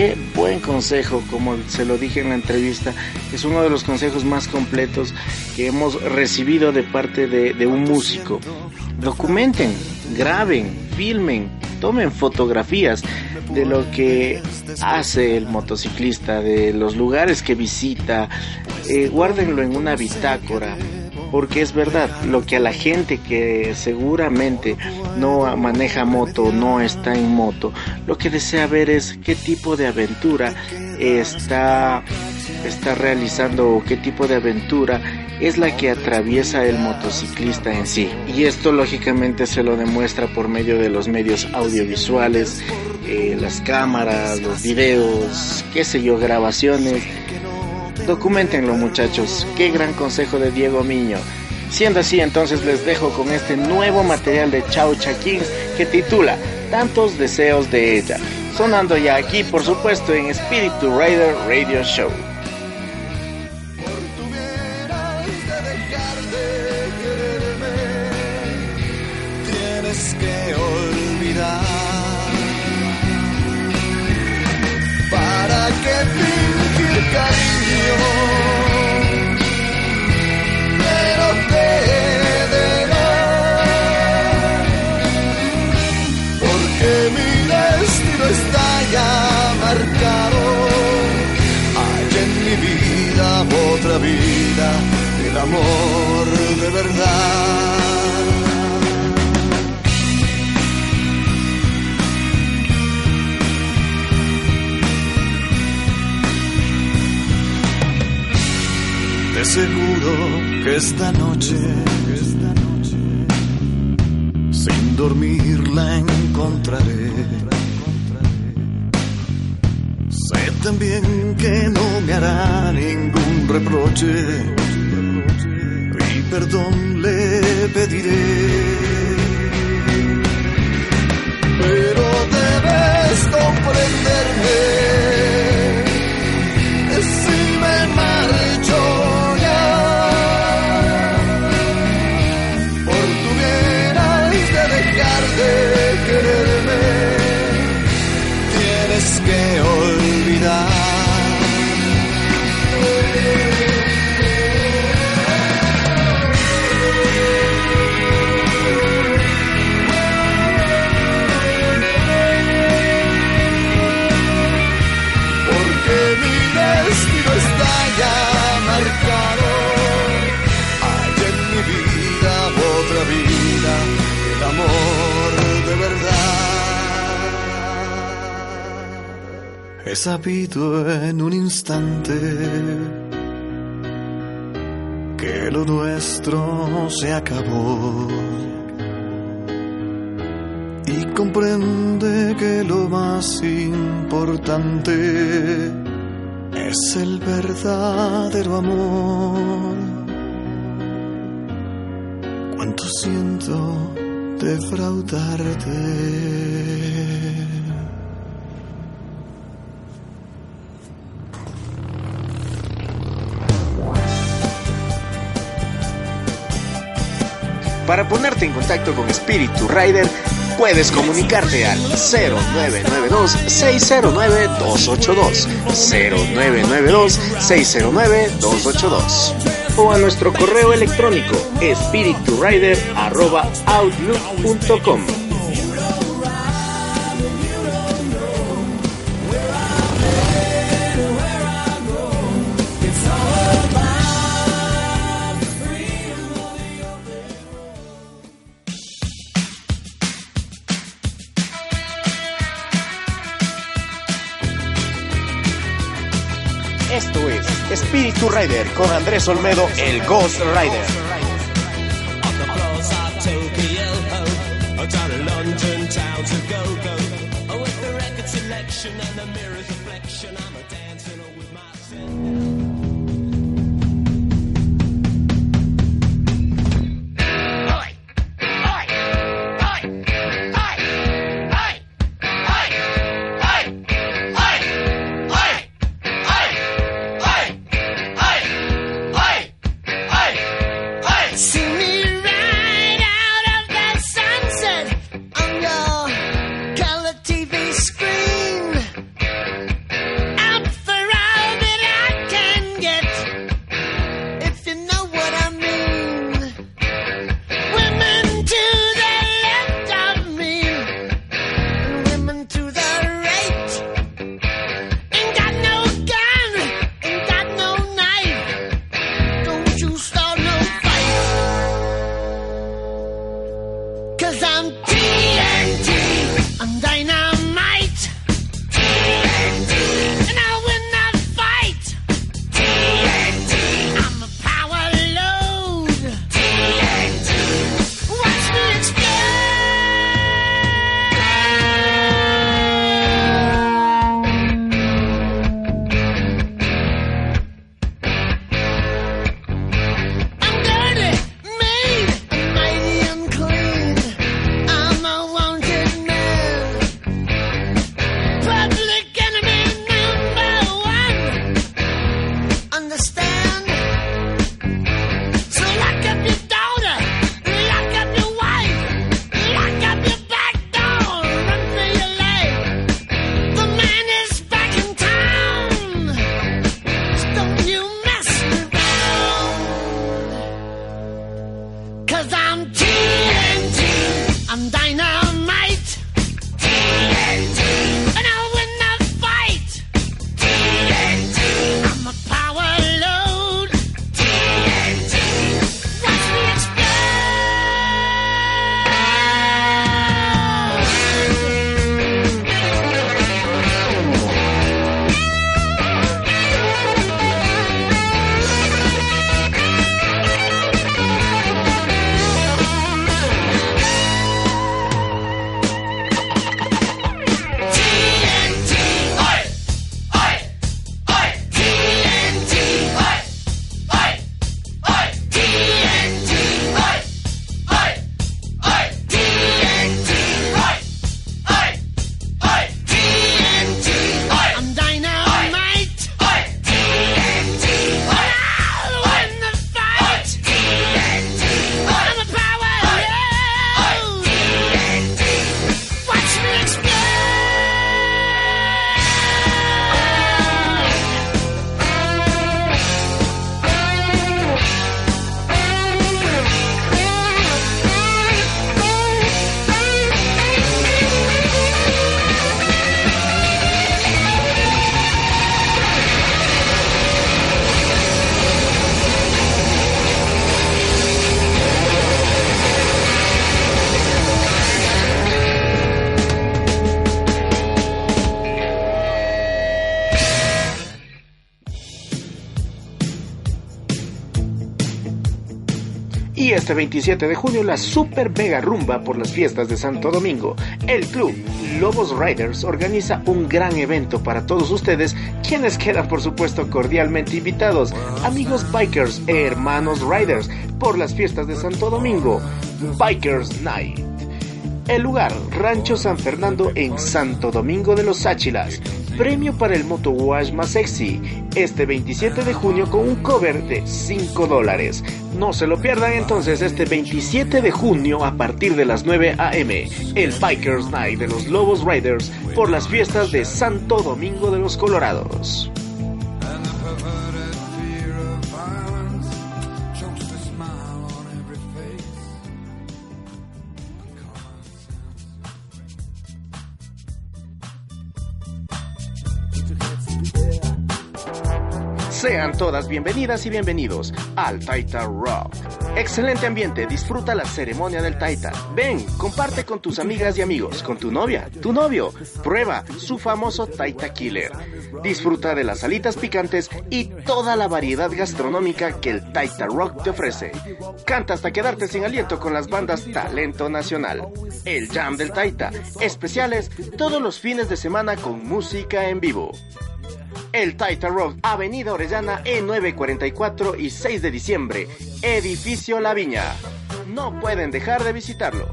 Qué buen consejo, como se lo dije en la entrevista, es uno de los consejos más completos que hemos recibido de parte de, un músico. Documenten, graben, filmen, tomen fotografías de lo que hace el motociclista, de los lugares que visita, eh, guárdenlo en una bitácora, porque es verdad, lo que a la gente que seguramente no maneja moto, no está en moto, lo que desea ver es qué tipo de aventura está, está realizando o qué tipo de aventura es la que atraviesa el motociclista en sí. Y esto lógicamente se lo demuestra por medio de los medios audiovisuales, eh, las cámaras, los videos, qué sé yo, grabaciones. Documentenlo muchachos, qué gran consejo de Diego Miño. Siendo así, entonces les dejo con este nuevo material de Chao Kings que titula Tantos deseos de ella, sonando ya aquí por supuesto en Spiritu Rider Radio Show. Pero te de Porque mi destino está ya marcado. Hay en mi vida otra vida, el amor de verdad. Seguro que esta noche, esta noche, sin dormir la encontraré. Sé también que no me hará ningún reproche y perdón le pediré. Pero debes comprenderme He sabido en un instante que lo nuestro se acabó. Y comprende que lo más importante es el verdadero amor. Cuánto siento defraudarte. Para ponerte en contacto con Spiritu Rider, puedes comunicarte al 0992-609-282, 0992-609-282 o a nuestro correo electrónico spiriturider.outlook.com. Rider con Andrés Olmedo, el Ghost Rider. down to London town to go go. Oh, with the record selection and the mirror. Este 27 de junio la Super Mega Rumba por las fiestas de Santo Domingo. El club Lobos Riders organiza un gran evento para todos ustedes, quienes quedan por supuesto cordialmente invitados, amigos bikers e hermanos riders, por las fiestas de Santo Domingo. Bikers Night. El lugar, Rancho San Fernando en Santo Domingo de los Áchilas. Premio para el Moto Wash más sexy. Este 27 de junio con un cover de 5 dólares. No se lo pierdan entonces este 27 de junio a partir de las 9 a.m. El Bikers Night de los Lobos Riders por las fiestas de Santo Domingo de los Colorados. Todas bienvenidas y bienvenidos al Taita Rock. Excelente ambiente, disfruta la ceremonia del Taita. Ven, comparte con tus amigas y amigos, con tu novia, tu novio. Prueba su famoso Taita Killer. Disfruta de las alitas picantes y toda la variedad gastronómica que el Taita Rock te ofrece. Canta hasta quedarte sin aliento con las bandas Talento Nacional. El Jam del Taita. Especiales todos los fines de semana con música en vivo. El Taita Rock, Avenida Orellana E944 y 6 de diciembre, Edificio La Viña. No pueden dejar de visitarlo.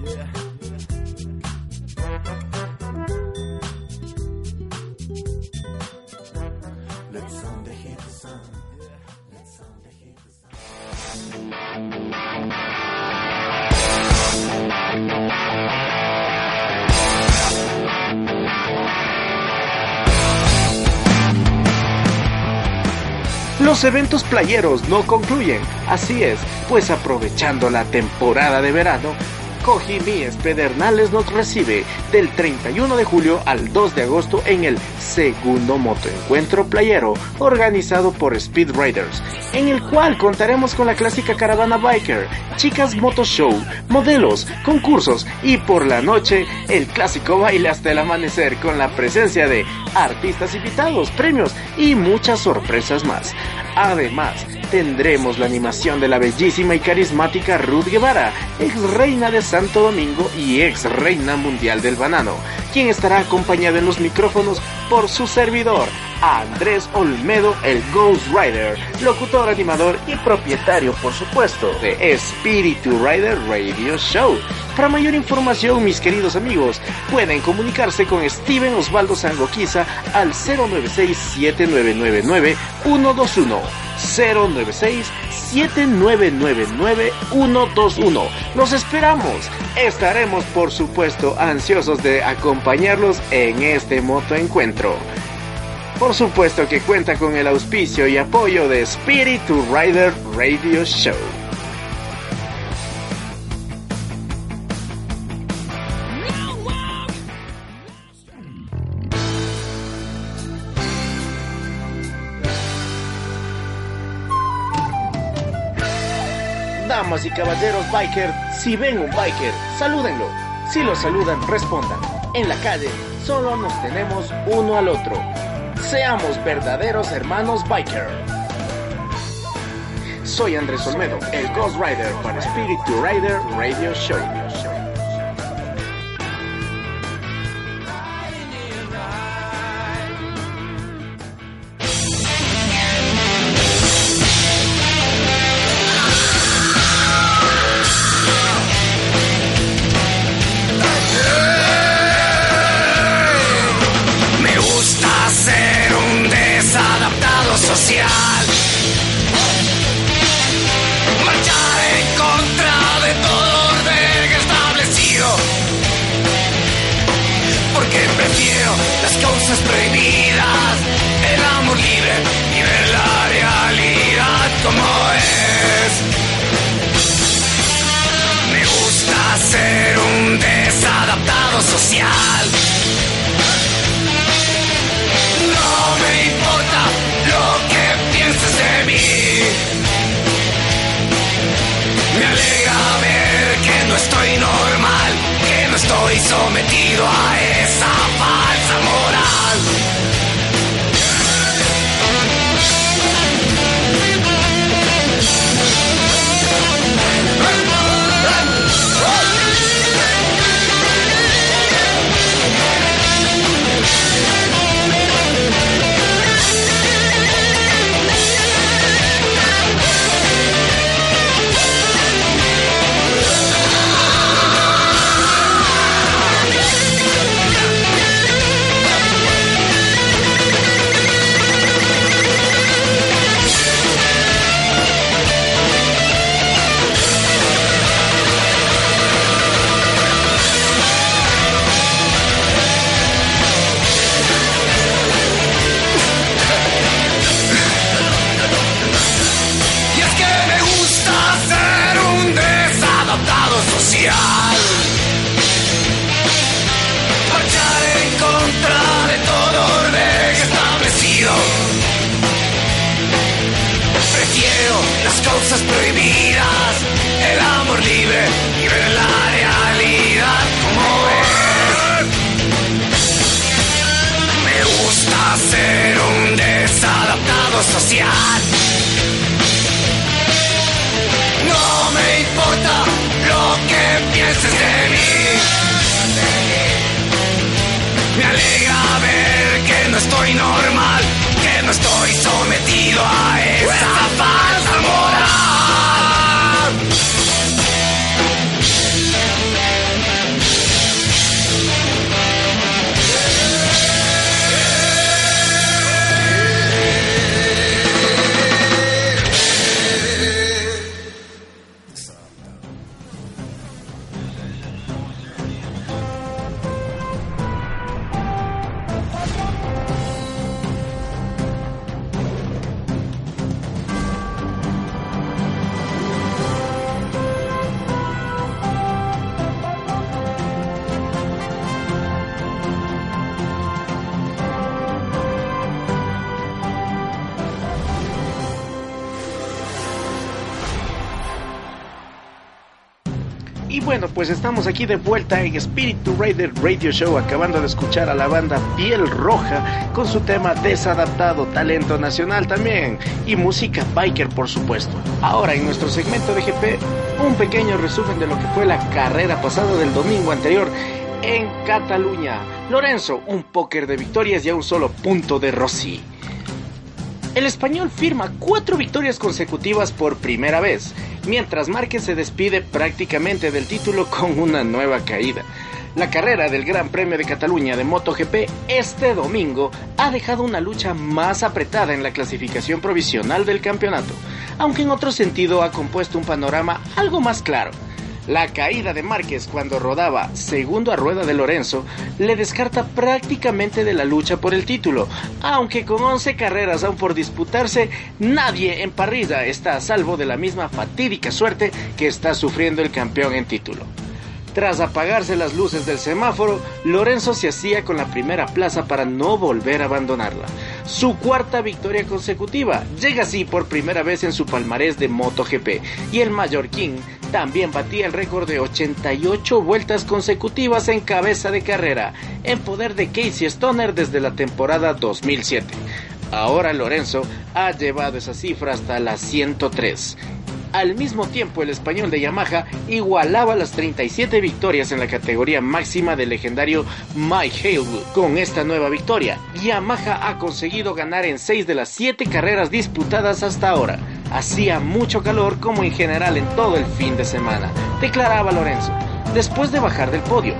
Los eventos playeros no concluyen, así es, pues aprovechando la temporada de verano, Cojimíes Pedernales nos recibe del 31 de julio al 2 de agosto en el segundo motoencuentro playero organizado por Speed Riders, en el cual contaremos con la clásica caravana biker, chicas moto show, modelos, concursos y por la noche el clásico baile hasta el amanecer con la presencia de artistas invitados, premios y muchas sorpresas más. Además, tendremos la animación de la bellísima y carismática Ruth Guevara, ex reina de Santo Domingo y ex reina mundial del banano, quien estará acompañada en los micrófonos por su servidor, Andrés Olmedo, el Ghost Rider, locutor, animador y propietario, por supuesto, de Espíritu Rider Radio Show. Para mayor información, mis queridos amigos, pueden comunicarse con Steven Osvaldo Sangoquiza al 096-7999-121. 096-7999-121. Los esperamos. Estaremos, por supuesto, ansiosos de acompañarlos en este motoencuentro. Por supuesto que cuenta con el auspicio y apoyo de Spiritu Rider Radio Show. Y caballeros biker, si ven un biker, salúdenlo. Si lo saludan, respondan. En la calle solo nos tenemos uno al otro. Seamos verdaderos hermanos biker. Soy Andrés Olmedo, el Ghost Rider para Spiritu Rider Radio Show. Aquí de vuelta en Spiritu Raider Radio Show, acabando de escuchar a la banda Piel Roja con su tema Desadaptado, talento nacional también, y música biker por supuesto. Ahora en nuestro segmento de GP, un pequeño resumen de lo que fue la carrera pasada del domingo anterior en Cataluña. Lorenzo, un póker de victorias y a un solo punto de Rossi. El español firma cuatro victorias consecutivas por primera vez, mientras Márquez se despide prácticamente del título [LAUGHS] con una nueva caída. La carrera del Gran Premio de Cataluña de MotoGP este domingo ha dejado una lucha más apretada en la clasificación provisional del campeonato, aunque en otro sentido ha compuesto un panorama algo más claro. La caída de Márquez cuando rodaba segundo a rueda de Lorenzo le descarta prácticamente de la lucha por el título, aunque con 11 carreras aún por disputarse, nadie en parrilla está a salvo de la misma fatídica suerte que está sufriendo el campeón en título. Tras apagarse las luces del semáforo, Lorenzo se hacía con la primera plaza para no volver a abandonarla. Su cuarta victoria consecutiva llega así por primera vez en su palmarés de MotoGP y el mallorquín también batía el récord de 88 vueltas consecutivas en cabeza de carrera, en poder de Casey Stoner desde la temporada 2007. Ahora Lorenzo ha llevado esa cifra hasta las 103. Al mismo tiempo, el español de Yamaha igualaba las 37 victorias en la categoría máxima del legendario Mike Haywood. Con esta nueva victoria, Yamaha ha conseguido ganar en 6 de las 7 carreras disputadas hasta ahora. Hacía mucho calor como en general en todo el fin de semana, declaraba Lorenzo, después de bajar del podio.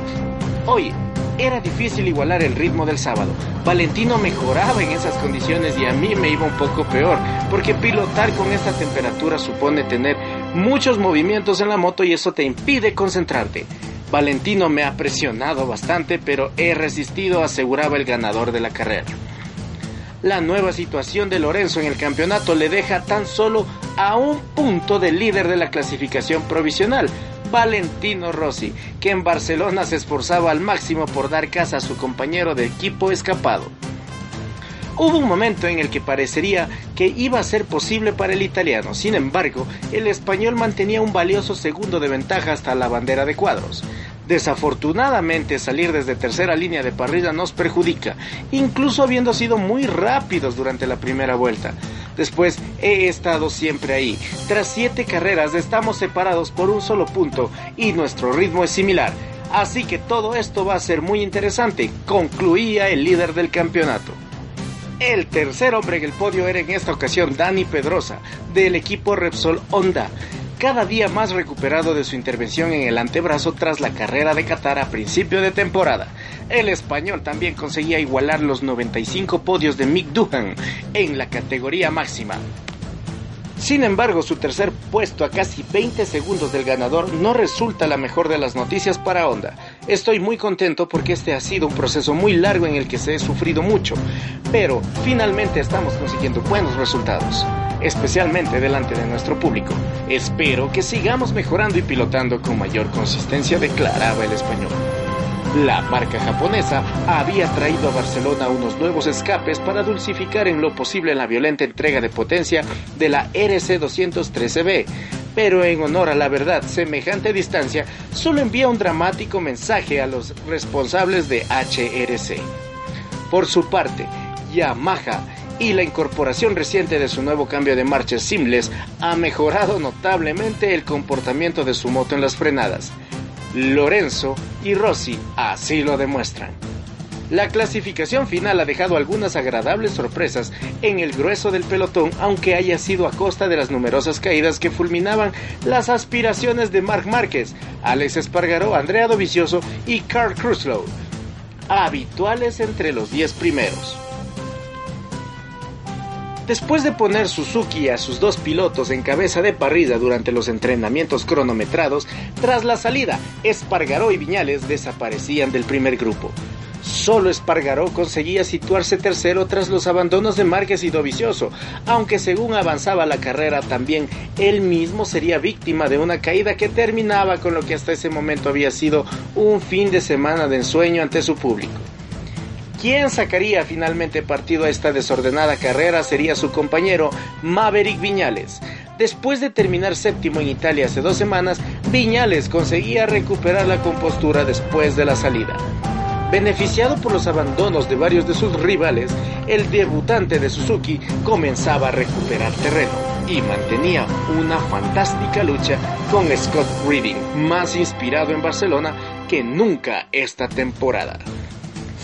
Hoy era difícil igualar el ritmo del sábado. Valentino mejoraba en esas condiciones y a mí me iba un poco peor, porque pilotar con esta temperatura supone tener muchos movimientos en la moto y eso te impide concentrarte. Valentino me ha presionado bastante, pero he resistido, aseguraba el ganador de la carrera. La nueva situación de Lorenzo en el campeonato le deja tan solo a un punto del líder de la clasificación provisional, Valentino Rossi, que en Barcelona se esforzaba al máximo por dar casa a su compañero de equipo escapado. Hubo un momento en el que parecería que iba a ser posible para el italiano, sin embargo, el español mantenía un valioso segundo de ventaja hasta la bandera de cuadros. Desafortunadamente salir desde tercera línea de parrilla nos perjudica, incluso habiendo sido muy rápidos durante la primera vuelta. Después he estado siempre ahí. Tras siete carreras estamos separados por un solo punto y nuestro ritmo es similar. Así que todo esto va a ser muy interesante, concluía el líder del campeonato. El tercer hombre en el podio era en esta ocasión Dani Pedrosa, del equipo Repsol Honda, cada día más recuperado de su intervención en el antebrazo tras la carrera de Qatar a principio de temporada. El español también conseguía igualar los 95 podios de Mick Doohan en la categoría máxima. Sin embargo, su tercer puesto a casi 20 segundos del ganador no resulta la mejor de las noticias para Honda. Estoy muy contento porque este ha sido un proceso muy largo en el que se he sufrido mucho, pero finalmente estamos consiguiendo buenos resultados, especialmente delante de nuestro público. Espero que sigamos mejorando y pilotando con mayor consistencia, declaraba el español. La marca japonesa había traído a Barcelona unos nuevos escapes para dulcificar en lo posible la violenta entrega de potencia de la RC213B, pero en honor a la verdad, semejante distancia solo envía un dramático mensaje a los responsables de HRC. Por su parte, Yamaha y la incorporación reciente de su nuevo cambio de marcha seamless ha mejorado notablemente el comportamiento de su moto en las frenadas. Lorenzo y Rossi así lo demuestran. La clasificación final ha dejado algunas agradables sorpresas en el grueso del pelotón, aunque haya sido a costa de las numerosas caídas que fulminaban las aspiraciones de Marc Márquez, Alex Espargaró, Andrea Dovicioso y Carl Crutchlow, habituales entre los 10 primeros. Después de poner Suzuki a sus dos pilotos en cabeza de parrilla durante los entrenamientos cronometrados, tras la salida, Espargaró y Viñales desaparecían del primer grupo. Solo Espargaró conseguía situarse tercero tras los abandonos de Márquez y Dovicioso, aunque según avanzaba la carrera también él mismo sería víctima de una caída que terminaba con lo que hasta ese momento había sido un fin de semana de ensueño ante su público. Quien sacaría finalmente partido a esta desordenada carrera sería su compañero Maverick Viñales. Después de terminar séptimo en Italia hace dos semanas, Viñales conseguía recuperar la compostura después de la salida. Beneficiado por los abandonos de varios de sus rivales, el debutante de Suzuki comenzaba a recuperar terreno y mantenía una fantástica lucha con Scott Reading, más inspirado en Barcelona que nunca esta temporada.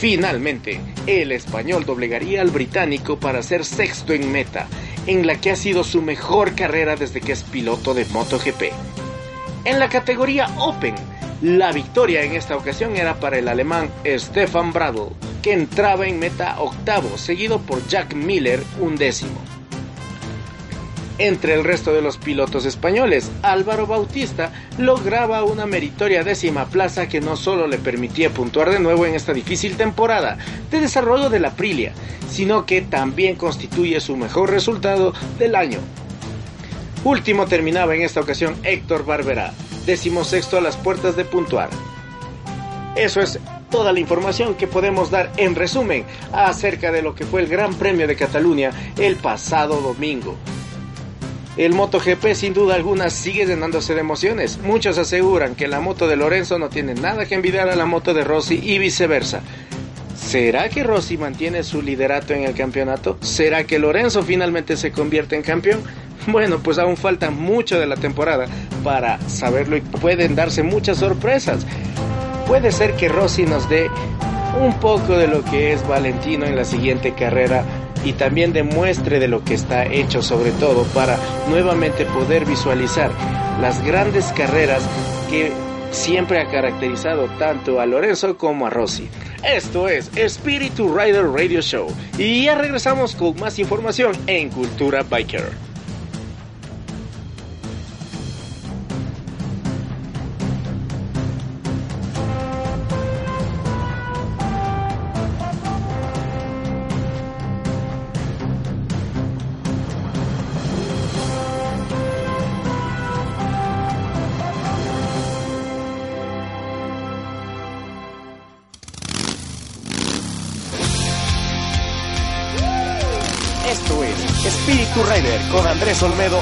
Finalmente, el español doblegaría al británico para ser sexto en meta, en la que ha sido su mejor carrera desde que es piloto de MotoGP. En la categoría Open, la victoria en esta ocasión era para el alemán Stefan Bradl, que entraba en meta octavo, seguido por Jack Miller, undécimo. Entre el resto de los pilotos españoles, Álvaro Bautista lograba una meritoria décima plaza que no solo le permitía puntuar de nuevo en esta difícil temporada de desarrollo de la Aprilia, sino que también constituye su mejor resultado del año. Último terminaba en esta ocasión Héctor Barberá, décimo sexto a las puertas de puntuar. Eso es toda la información que podemos dar en resumen acerca de lo que fue el Gran Premio de Cataluña el pasado domingo. El MotoGP sin duda alguna sigue llenándose de emociones. Muchos aseguran que la moto de Lorenzo no tiene nada que envidiar a la moto de Rossi y viceversa. ¿Será que Rossi mantiene su liderato en el campeonato? ¿Será que Lorenzo finalmente se convierte en campeón? [LAUGHS] Bueno, pues aún falta mucho de la temporada para saberlo y pueden darse muchas sorpresas. Puede ser que Rossi nos dé un poco de lo que es Valentino en la siguiente carrera y también demuestre de lo que está hecho sobre todo para nuevamente poder visualizar las grandes carreras que siempre ha caracterizado tanto a Lorenzo como a Rossi. Esto es Espíritu Rider Radio Show y ya regresamos con más información en Cultura Biker. Olmedo,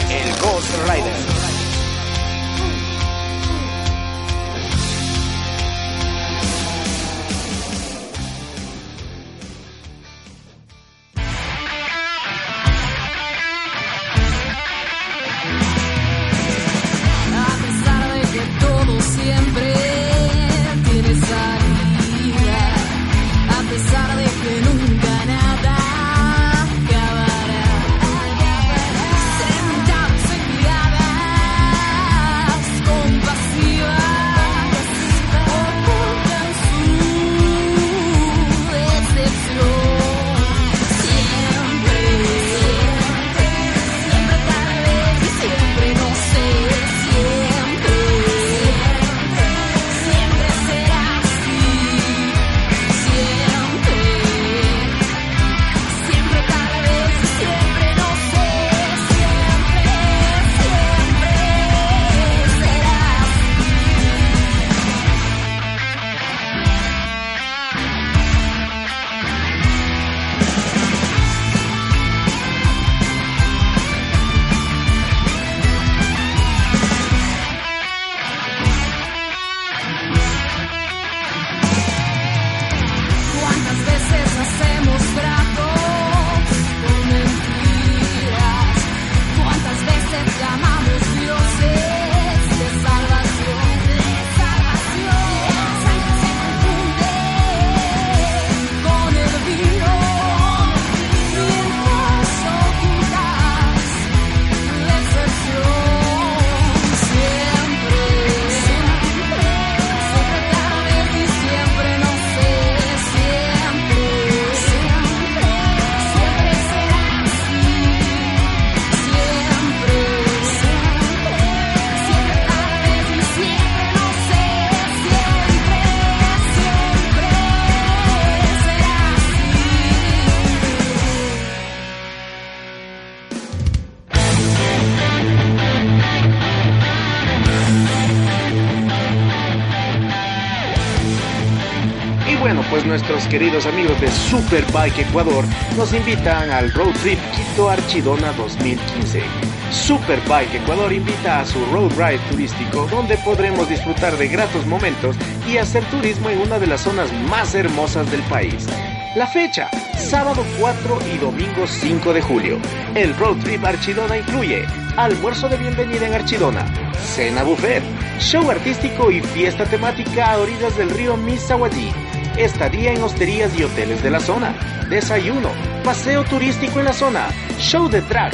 queridos amigos de Superbike Ecuador nos invitan al Road Trip Quito Archidona 2015. Superbike Ecuador invita a su road ride turístico donde podremos disfrutar de gratos momentos y hacer turismo en una de las zonas más hermosas del país. La fecha, sábado 4 y domingo 5 de julio. El Road Trip Archidona incluye almuerzo de bienvenida en Archidona, cena buffet, show artístico y fiesta temática a orillas del río Misahuatí, estadía en hosterías y hoteles de la zona, desayuno, paseo turístico en la zona, show de drag,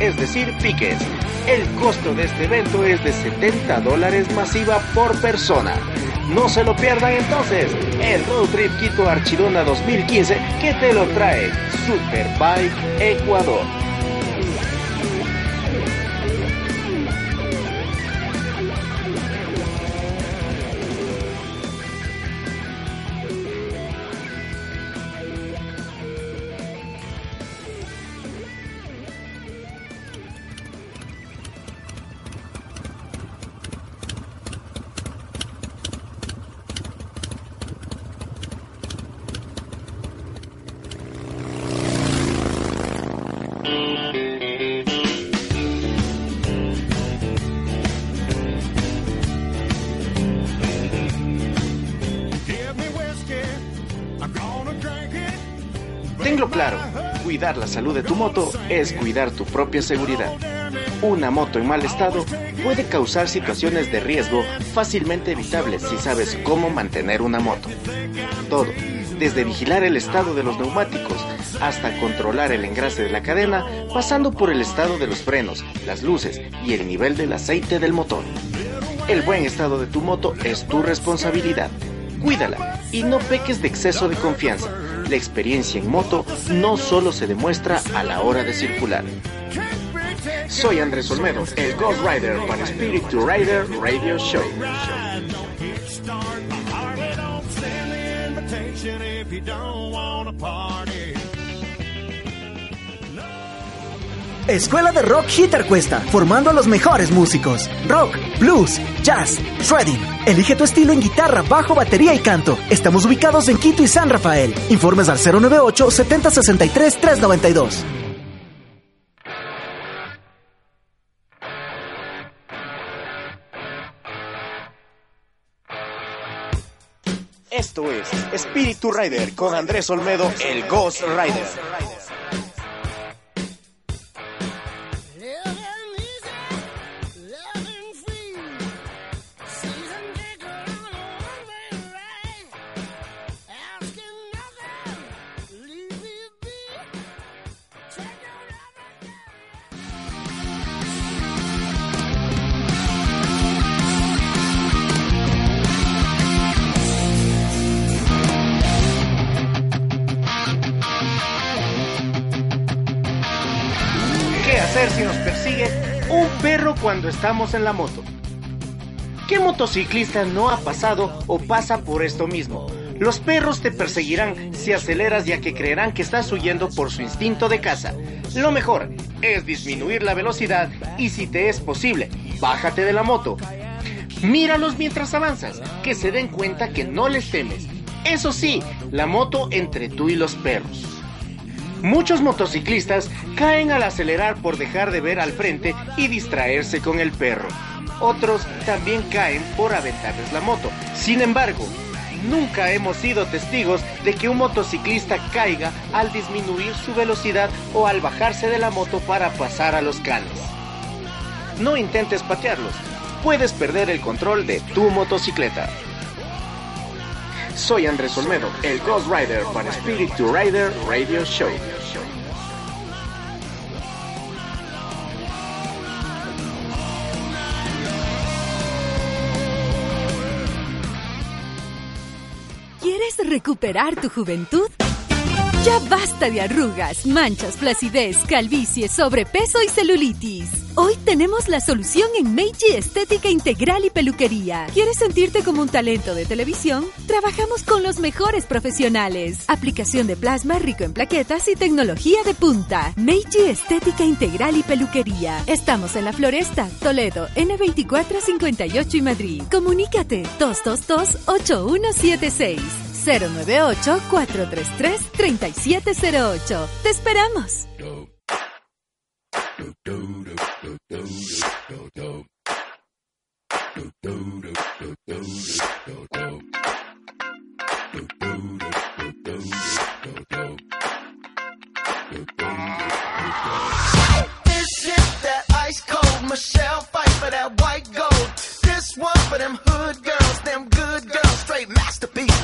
es decir, piques. El costo de este evento es de 70 dólares masiva por persona. No se lo pierdan entonces, el Road Trip Quito Archidona 2015 que te lo trae Superbike Ecuador. Cuidar la salud de tu moto es cuidar tu propia seguridad. Una moto en mal estado puede causar situaciones de riesgo fácilmente evitables si sabes cómo mantener una moto. Todo, desde vigilar el estado de los neumáticos hasta controlar el engrase de la cadena, pasando por el estado de los frenos, las luces y el nivel del aceite del motor. El buen estado de tu moto es tu responsabilidad. Cuídala y no peques de exceso de confianza. La experiencia en moto no solo se demuestra a la hora de circular. Soy Andrés Olmedo, el Ghost Rider para Spirit to Rider Radio Show. Escuela de Rock Hitter Cuesta, formando a los mejores músicos. Rock, blues, jazz, shredding. Elige tu estilo en guitarra, bajo, batería y canto. Estamos ubicados en Quito y San Rafael. Informes al 098 7063 392. Esto es Espíritu Rider con Andrés Olmedo, el Ghost Rider. Cuando estamos en la moto? ¿Qué motociclista no ha pasado o pasa por esto mismo? Los perros te perseguirán si aceleras ya que creerán que estás huyendo por su instinto de caza. Lo mejor es disminuir la velocidad y si te es posible, bájate de la moto. Míralos mientras avanzas, que se den cuenta que no les temes. Eso sí, la moto entre tú y los perros. Muchos motociclistas caen al acelerar por dejar de ver al frente y distraerse con el perro. Otros también caen por aventarles la moto. Sin embargo, nunca hemos sido testigos de que un motociclista caiga al disminuir su velocidad o al bajarse de la moto para pasar a los canes. No intentes patearlos, puedes perder el control de tu motocicleta. Soy Andrés Olmedo, el Ghost Rider para Spirit to Rider Radio Show. recuperar tu juventud? Ya basta de arrugas, manchas, placidez, calvicie, sobrepeso y celulitis. Hoy tenemos la solución en Meiji Estética Integral y Peluquería. ¿Quieres sentirte como un talento de televisión? Trabajamos con los mejores profesionales. Aplicación de plasma rico en plaquetas y tecnología de punta. Meiji Estética Integral y Peluquería. Estamos en La Floresta, Toledo, N2458 y Madrid. Comunícate 222 8176. 098-433-3708. ¡Te esperamos! Michelle fight for that white gold. This one for them hood girls, them good girls, straight masterpiece.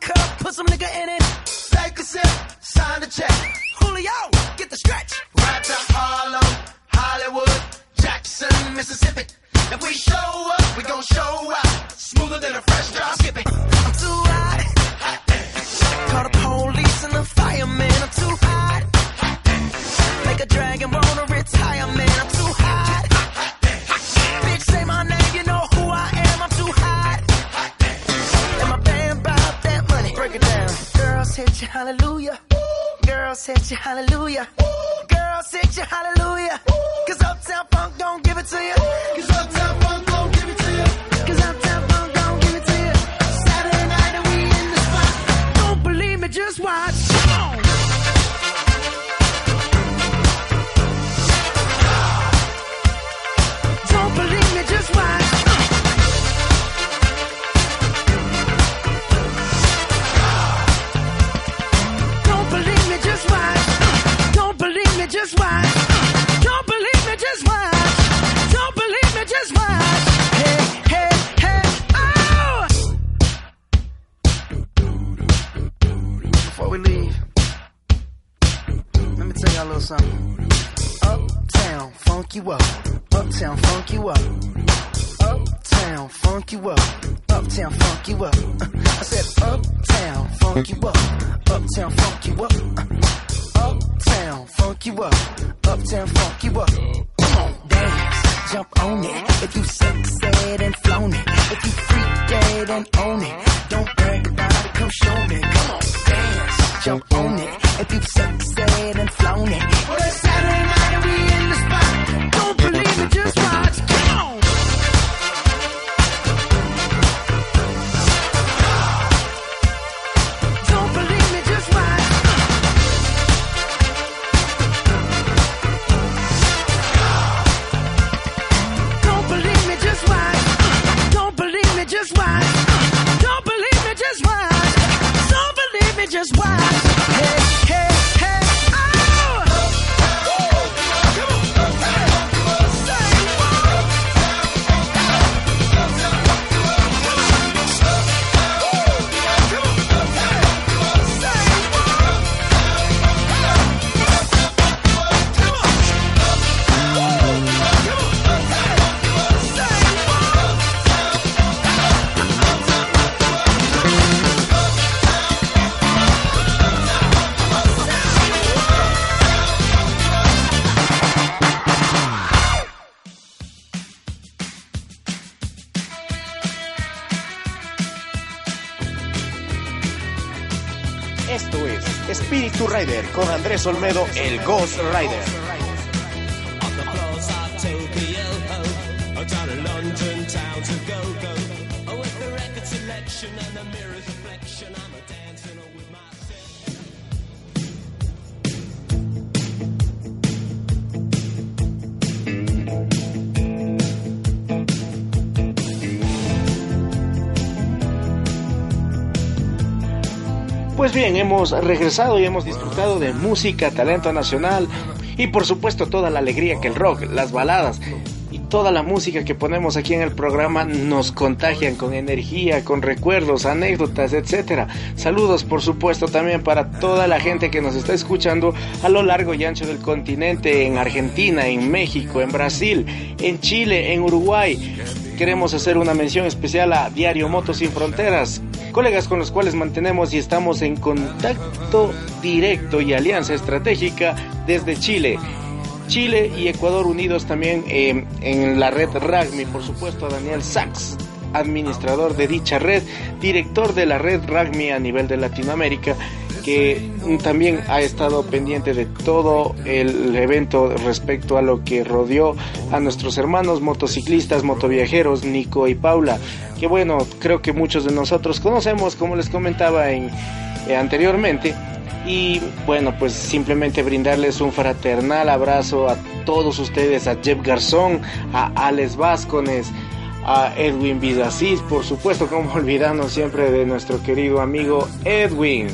cup, put some nigga in it. Take a sip, sign the check. Julio! Olmedo, el Ghost Rider. Hemos regresado y hemos disfrutado de música, talento nacional y por supuesto toda la alegría que el rock, las baladas y toda la música que ponemos aquí en el programa nos contagian con energía, con recuerdos, anécdotas, etcétera. Saludos por supuesto también para toda la gente que nos está escuchando a lo largo y ancho del continente, en Argentina, en México, en Brasil, en Chile, en Uruguay. Queremos hacer una mención especial a Diario Motos Sin Fronteras, colegas con los cuales mantenemos y estamos en contacto directo y alianza estratégica desde Chile. Chile y Ecuador unidos también eh, en la red RAGMI, por supuesto, a Daniel Sachs, administrador de dicha red, director de la red RAGMI a nivel de Latinoamérica, que también ha estado pendiente de todo el evento respecto a lo que rodeó a nuestros hermanos motociclistas, motoviajeros, Nico y Paula, que bueno, creo que muchos de nosotros conocemos, como les comentaba en, eh, anteriormente, y bueno, pues simplemente brindarles un fraternal abrazo a todos ustedes, a Jeff Garzón, a Alex Vázquez, a Edwin Vidasís, por supuesto, como [LAUGHS] olvidarnos siempre de nuestro querido amigo Edwin.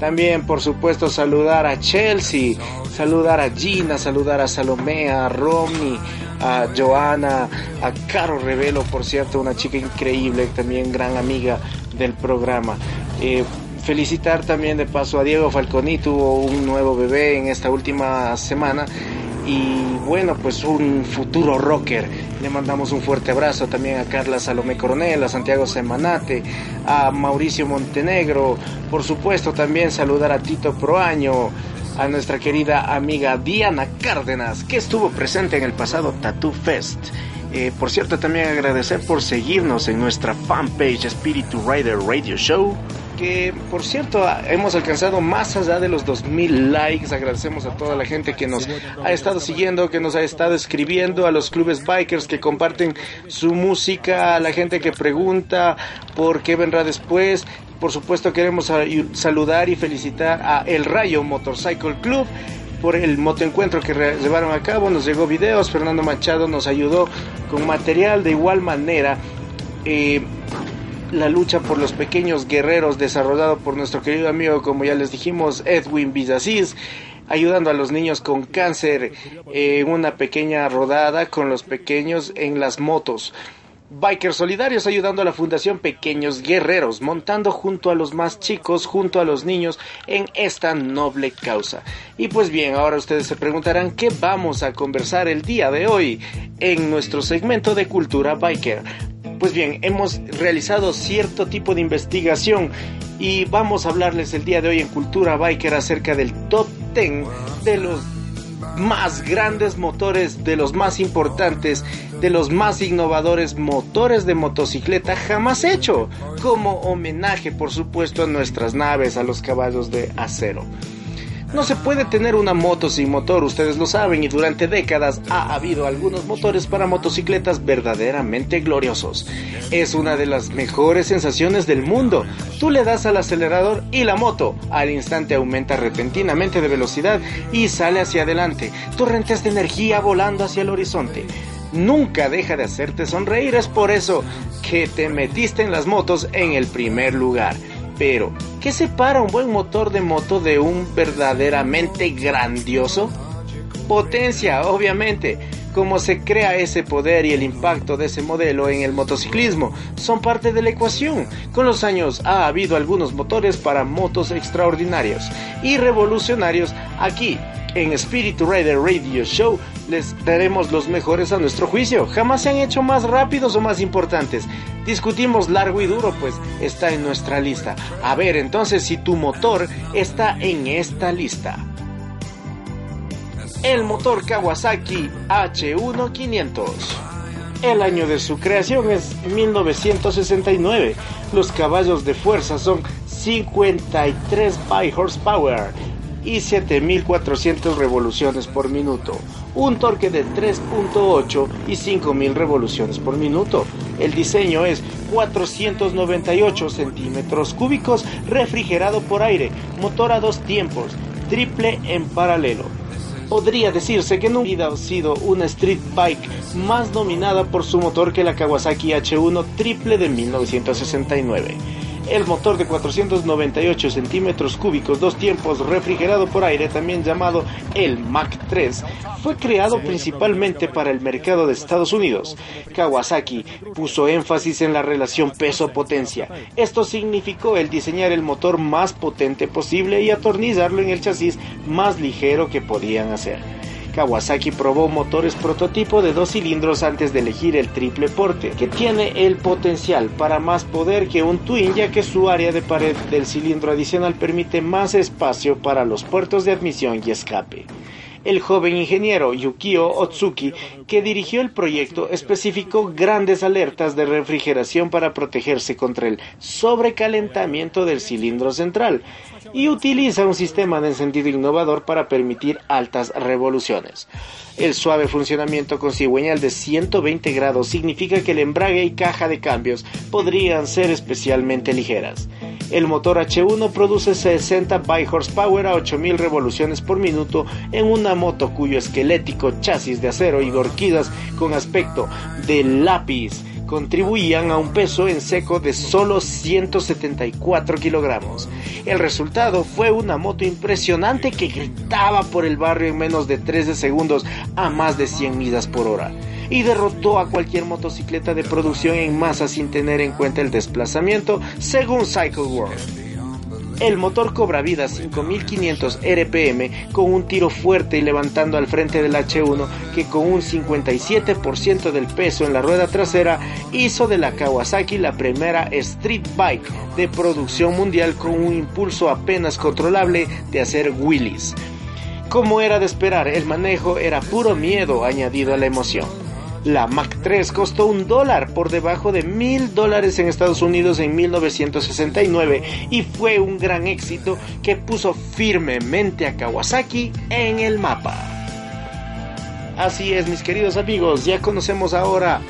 También, por supuesto, saludar a Chelsea, saludar a Gina, saludar a Salomé, a Romy, a Joana, a Caro Revelo, por cierto, una chica increíble, también gran amiga del programa. Eh, felicitar también de paso a Diego Falconi, tuvo un nuevo bebé en esta última semana y bueno, pues un futuro rocker. Le mandamos un fuerte abrazo también a Carla Salomé Coronel, a Santiago Semanate, a Mauricio Montenegro, por supuesto también saludar a Tito Proaño, a nuestra querida amiga Diana Cárdenas, que estuvo presente en el pasado Tattoo Fest. Eh, por cierto, también agradecer por seguirnos en nuestra fanpage Spiritu Rider Radio Show. Que por cierto, hemos alcanzado más allá de los 2000 likes. Agradecemos a toda la gente que nos ha estado siguiendo, que nos ha estado escribiendo, a los clubes bikers que comparten su música, a la gente que pregunta por qué vendrá después. Por supuesto, queremos saludar y felicitar a El Rayo Motorcycle Club por el motoencuentro que llevaron a cabo. Nos llegó videos, Fernando Machado nos ayudó con material de igual manera. Eh, la lucha por los pequeños guerreros desarrollado por nuestro querido amigo, como ya les dijimos, Edwin Bizasís, ayudando a los niños con cáncer en una pequeña rodada con los pequeños en las motos. Bikers Solidarios ayudando a la Fundación Pequeños Guerreros, montando junto a los más chicos, junto a los niños en esta noble causa. Y pues bien, ahora ustedes se preguntarán qué vamos a conversar el día de hoy en nuestro segmento de cultura biker. Pues bien, hemos realizado cierto tipo de investigación y vamos a hablarles el día de hoy en Cultura Biker acerca del top 10 de los más grandes motores, de los más importantes, de los más innovadores motores de motocicleta jamás hecho, como homenaje por supuesto a nuestras naves, a los caballos de acero. No se puede tener una moto sin motor, ustedes lo saben, y durante décadas ha habido algunos motores para motocicletas verdaderamente gloriosos. Es una de las mejores sensaciones del mundo. Tú le das al acelerador y la moto al instante aumenta repentinamente de velocidad y sale hacia adelante, torrentes de energía volando hacia el horizonte nunca deja de hacerte sonreír. Es por eso que te metiste en las motos en el primer lugar. Pero, ¿qué separa un buen motor de moto de un verdaderamente grandioso? Potencia, obviamente. Cómo se crea ese poder y el impacto de ese modelo en el motociclismo son parte de la ecuación. Con los años ha habido algunos motores para motos extraordinarios y revolucionarios aquí en Spirit Rider Radio Show les daremos los mejores a nuestro juicio. Jamás se han hecho más rápidos o más importantes. Discutimos largo y duro, pues está en nuestra lista. A ver, entonces si tu motor está en esta lista. El motor Kawasaki H1500. El año de su creación es 1969. Los caballos de fuerza son 53 by horsepower y 7400 revoluciones por minuto, un torque de 3.8 y 5000 revoluciones por minuto. El diseño es 498 centímetros cúbicos refrigerado por aire, motor a dos tiempos, triple en paralelo. Podría decirse que nunca ha sido una street bike más dominada por su motor que la Kawasaki H1 triple de 1969. El motor de 498 centímetros cúbicos, dos tiempos, refrigerado por aire, también llamado el Mac 3, fue creado principalmente para el mercado de Estados Unidos. Kawasaki puso énfasis en la relación peso-potencia. Esto significó el diseñar el motor más potente posible y atornillarlo en el chasis más ligero que podían hacer. Kawasaki probó motores prototipo de dos cilindros antes de elegir el triple porte, que tiene el potencial para más poder que un twin ya que su área de pared del cilindro adicional permite más espacio para los puertos de admisión y escape. El joven ingeniero Yukio Otsuki, que dirigió el proyecto, especificó grandes alertas de refrigeración para protegerse contra el sobrecalentamiento del cilindro central y utiliza un sistema de encendido innovador para permitir altas revoluciones. El suave funcionamiento con cigüeñal de 120 grados significa que el embrague y caja de cambios podrían ser especialmente ligeras. El motor H1 produce 60 by horsepower a 8000 revoluciones por minuto en una moto cuyo esquelético chasis de acero y horquidas con aspecto de lápiz contribuían a un peso en seco de solo 174 kilogramos. El resultado fue una moto impresionante que gritaba por el barrio en menos de 13 segundos a más de 100 millas por hora y derrotó a cualquier motocicleta de producción en masa sin tener en cuenta el desplazamiento, según Cycle World. El motor cobra vida 5500 RPM con un tiro fuerte y levantando al frente del H1 que con un 57% del peso en la rueda trasera hizo de la Kawasaki la primera street bike de producción mundial con un impulso apenas controlable de hacer wheelies. Como era de esperar, el manejo era puro miedo añadido a la emoción. La Mac 3 costó un dólar por debajo de mil dólares en Estados Unidos en 1969 y fue un gran éxito que puso firmemente a Kawasaki en el mapa. Así es, mis queridos amigos, ya conocemos ahora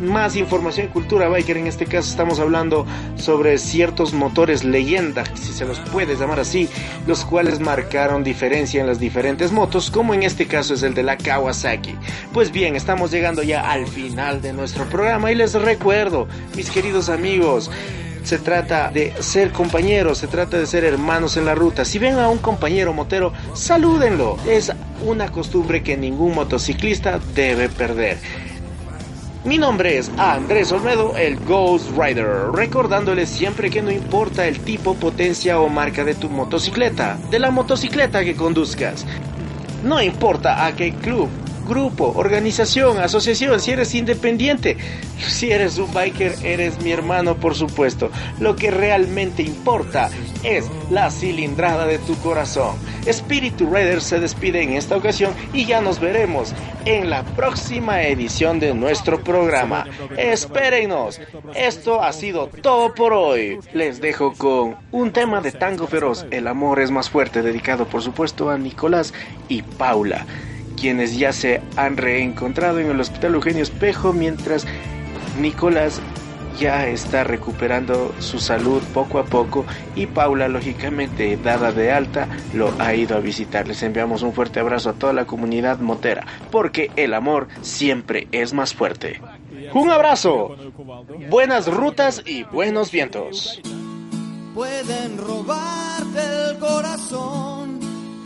más información y cultura biker. En este caso estamos hablando sobre ciertos motores leyenda, si se los puede llamar así, los cuales marcaron diferencia en las diferentes motos, como en este caso es el de la Kawasaki. Pues bien, estamos llegando ya al final de nuestro programa y les recuerdo, mis queridos amigos, se trata de ser compañeros, se trata de ser hermanos en la ruta. Si ven a un compañero motero, salúdenlo. Es una costumbre que ningún motociclista debe perder. Mi nombre es Andrés Olmedo, el Ghost Rider, recordándoles siempre que no importa el tipo, potencia o marca de tu motocicleta, de la motocicleta que conduzcas. No importa a qué club, grupo, organización, asociación, si eres independiente, si eres un biker, eres mi hermano, por supuesto. Lo que realmente importa es la cilindrada de tu corazón. Spiritu Rider se despide en esta ocasión y ya nos veremos en la próxima edición de nuestro programa. Espérenos. Esto ha sido todo por hoy. Les dejo con un tema de Tango Feroz, El amor es más fuerte, dedicado por supuesto a Nicolás y Paula quienes ya se han reencontrado en el Hospital Eugenio Espejo mientras Nicolás ya está recuperando su salud poco a poco y Paula lógicamente dada de alta lo ha ido a visitar. Les enviamos un fuerte abrazo a toda la comunidad motera porque el amor siempre es más fuerte. Un abrazo, buenas rutas y buenos vientos. Pueden robarte el corazón,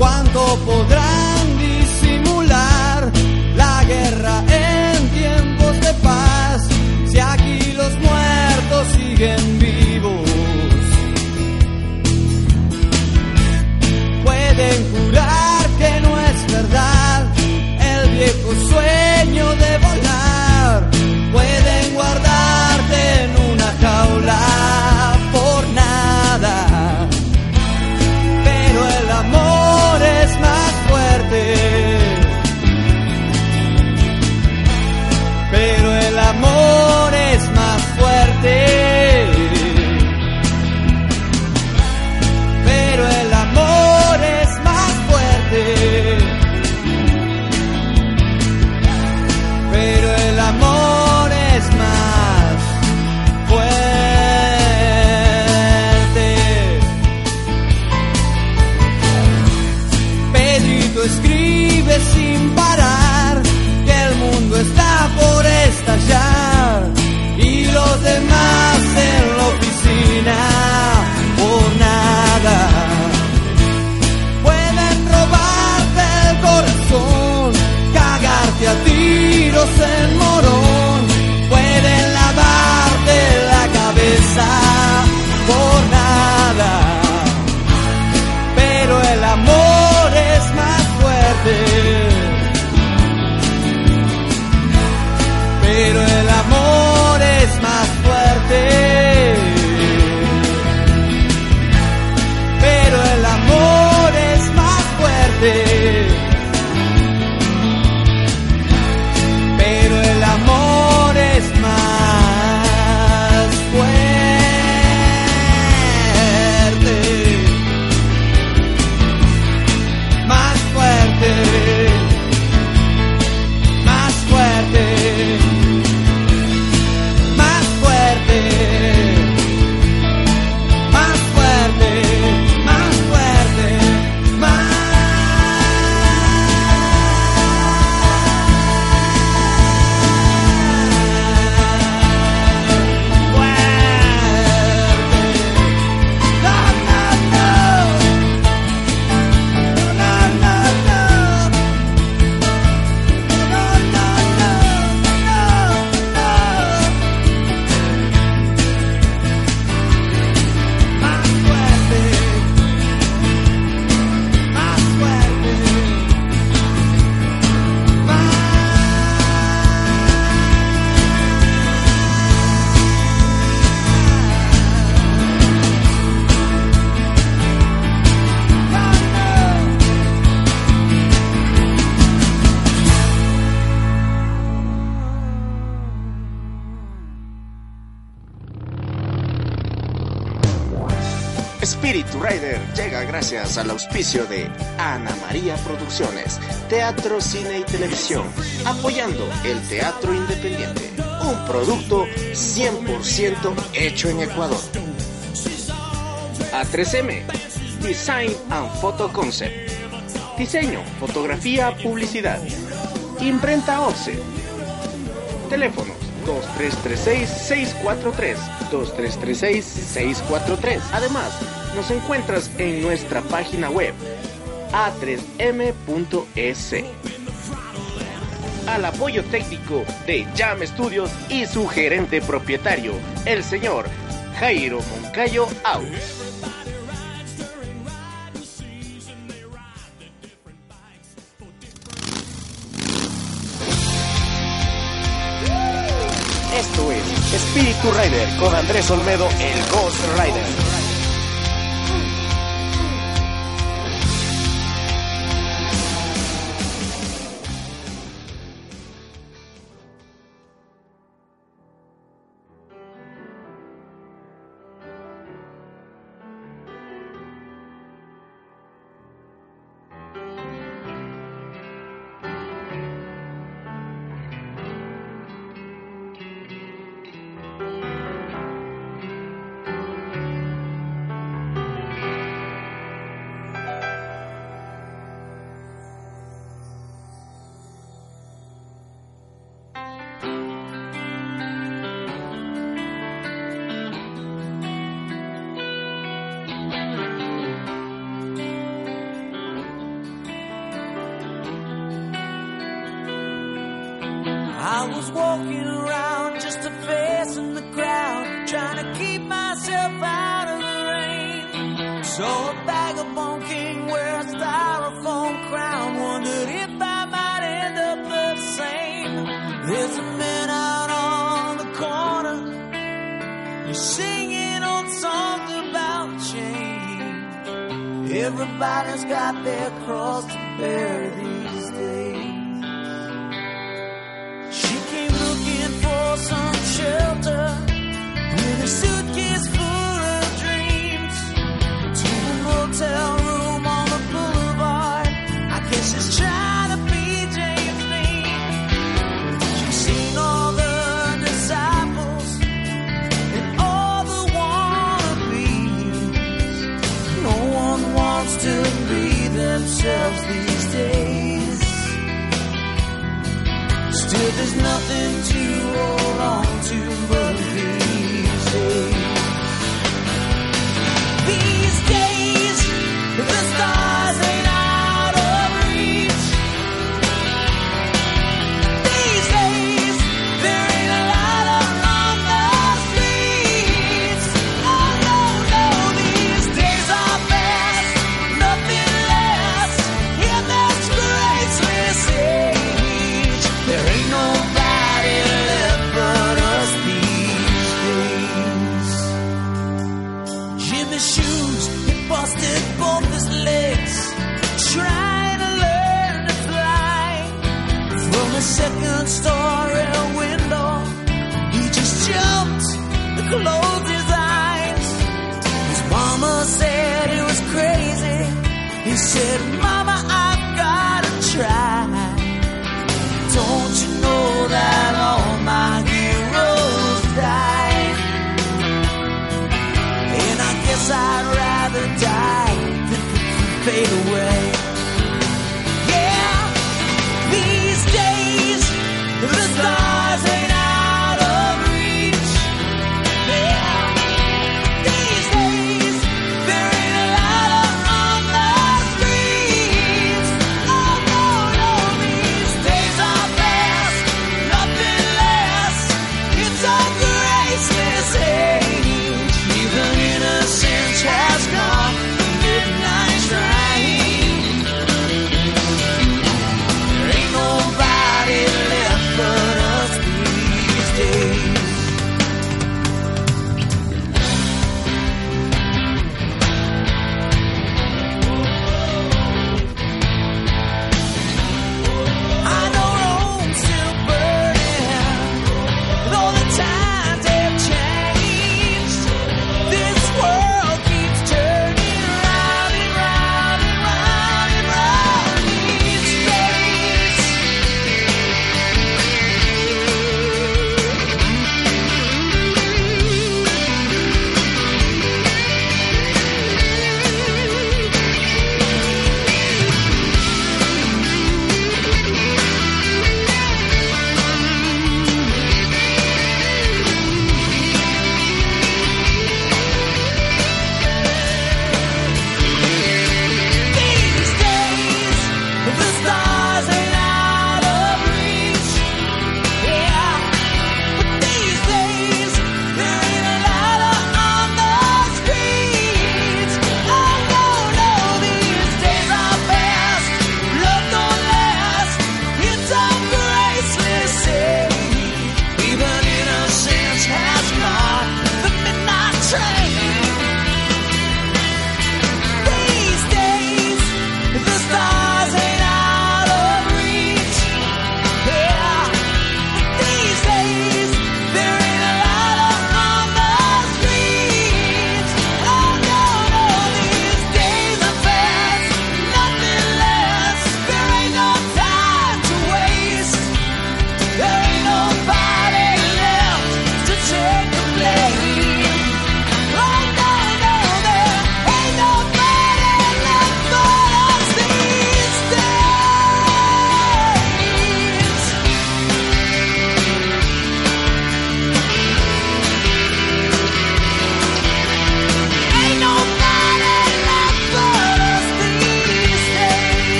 ¿Cuánto podrán disimular la guerra en tiempos de paz? Si aquí los muertos siguen vivos, pueden jurar. De Ana María Producciones, Teatro, Cine y Televisión, apoyando el teatro independiente, un producto 100% hecho en Ecuador. A3M, Design and Photo Concept, diseño, fotografía, publicidad, imprenta Offset, teléfonos 2336-643, 2336-643. Además, nos encuentras en nuestra página web a3m.es. Al apoyo técnico de Jam Studios y su gerente propietario, el señor Jairo Moncayo Aus. Esto es Espíritu Rider con Andrés Olmedo, el Ghost Rider. There's a man out on the corner, he's singing old songs about change. Everybody's got their cross to bear these days. She came looking for some shelter with a suitcase full of dreams to a motel themselves these days. Still, there's nothing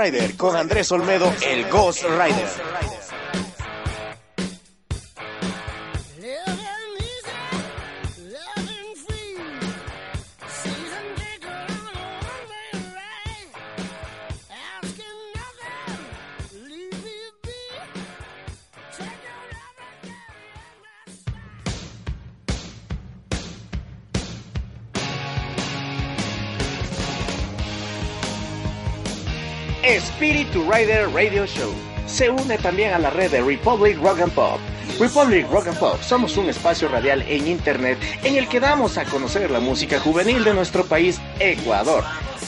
Rider con Andrés Olmedo, el Ghost Rider. Radio Show. Se une también a la red de Republic Rock and Pop. Republic Rock and Pop somos un espacio radial en internet en el que damos a conocer la música juvenil de nuestro país, Ecuador,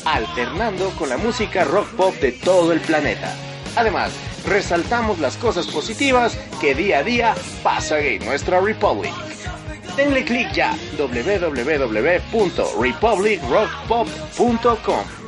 alternando con la música rock pop de todo el planeta. Además, resaltamos las cosas positivas que día a día pasan en nuestra Republic. Denle clic ya www.republicrockpop.com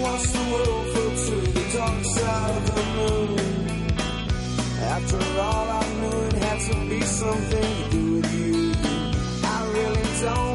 watch the world float to the dark side of the moon. After all, I knew it had to be something to do with you. I really don't.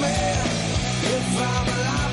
man if I'm alive.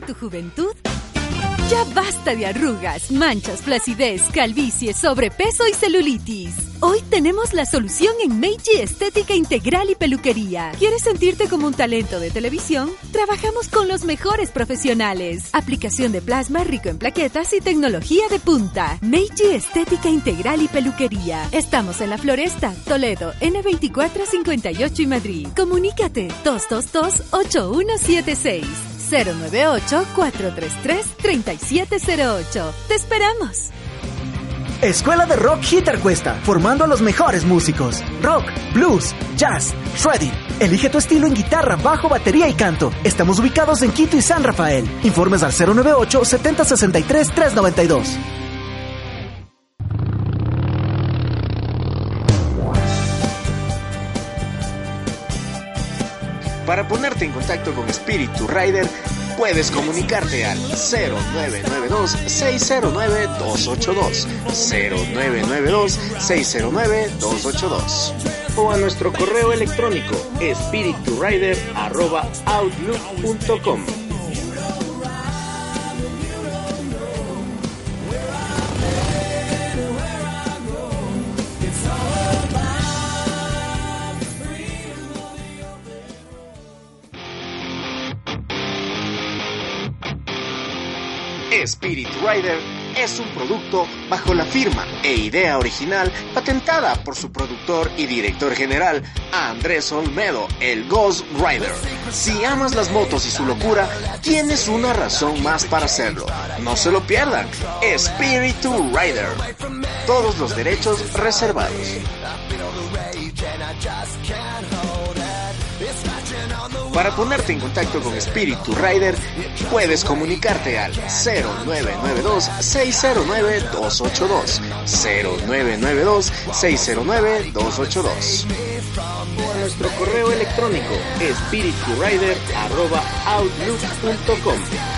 tu juventud? Ya basta de arrugas, manchas, placidez, calvicie, sobrepeso y celulitis. Hoy tenemos la solución en Meiji Estética Integral y Peluquería. ¿Quieres sentirte como un talento de televisión? Trabajamos con los mejores profesionales. Aplicación de plasma rico en plaquetas y tecnología de punta. Meiji Estética Integral y Peluquería. Estamos en La Floresta, Toledo, N2458 y Madrid. Comunícate 222 8176. 098-433-3708. ¡Te esperamos! Escuela de Rock Hitter Cuesta, formando a los mejores músicos. Rock, blues, jazz, shredding. Elige tu estilo en guitarra, bajo, batería y canto. Estamos ubicados en Quito y San Rafael. Informes al 098 7063 392. Para ponerte en contacto con Spiritu Rider, puedes comunicarte al 0992-609-282, 0992-609-282 o a nuestro correo electrónico spiriturider.outlook.com. Es un producto bajo la firma e idea original patentada por su productor y director general, Andrés Olmedo, el Ghost Rider. Si amas las motos y su locura, tienes una razón más para hacerlo. No se lo pierdan. Spirit Rider. Todos los derechos reservados. Para ponerte en contacto con Spiritu Rider, puedes comunicarte al 0992-609-282, 0992-609-282 o a nuestro correo electrónico spiriturider.outlook.com.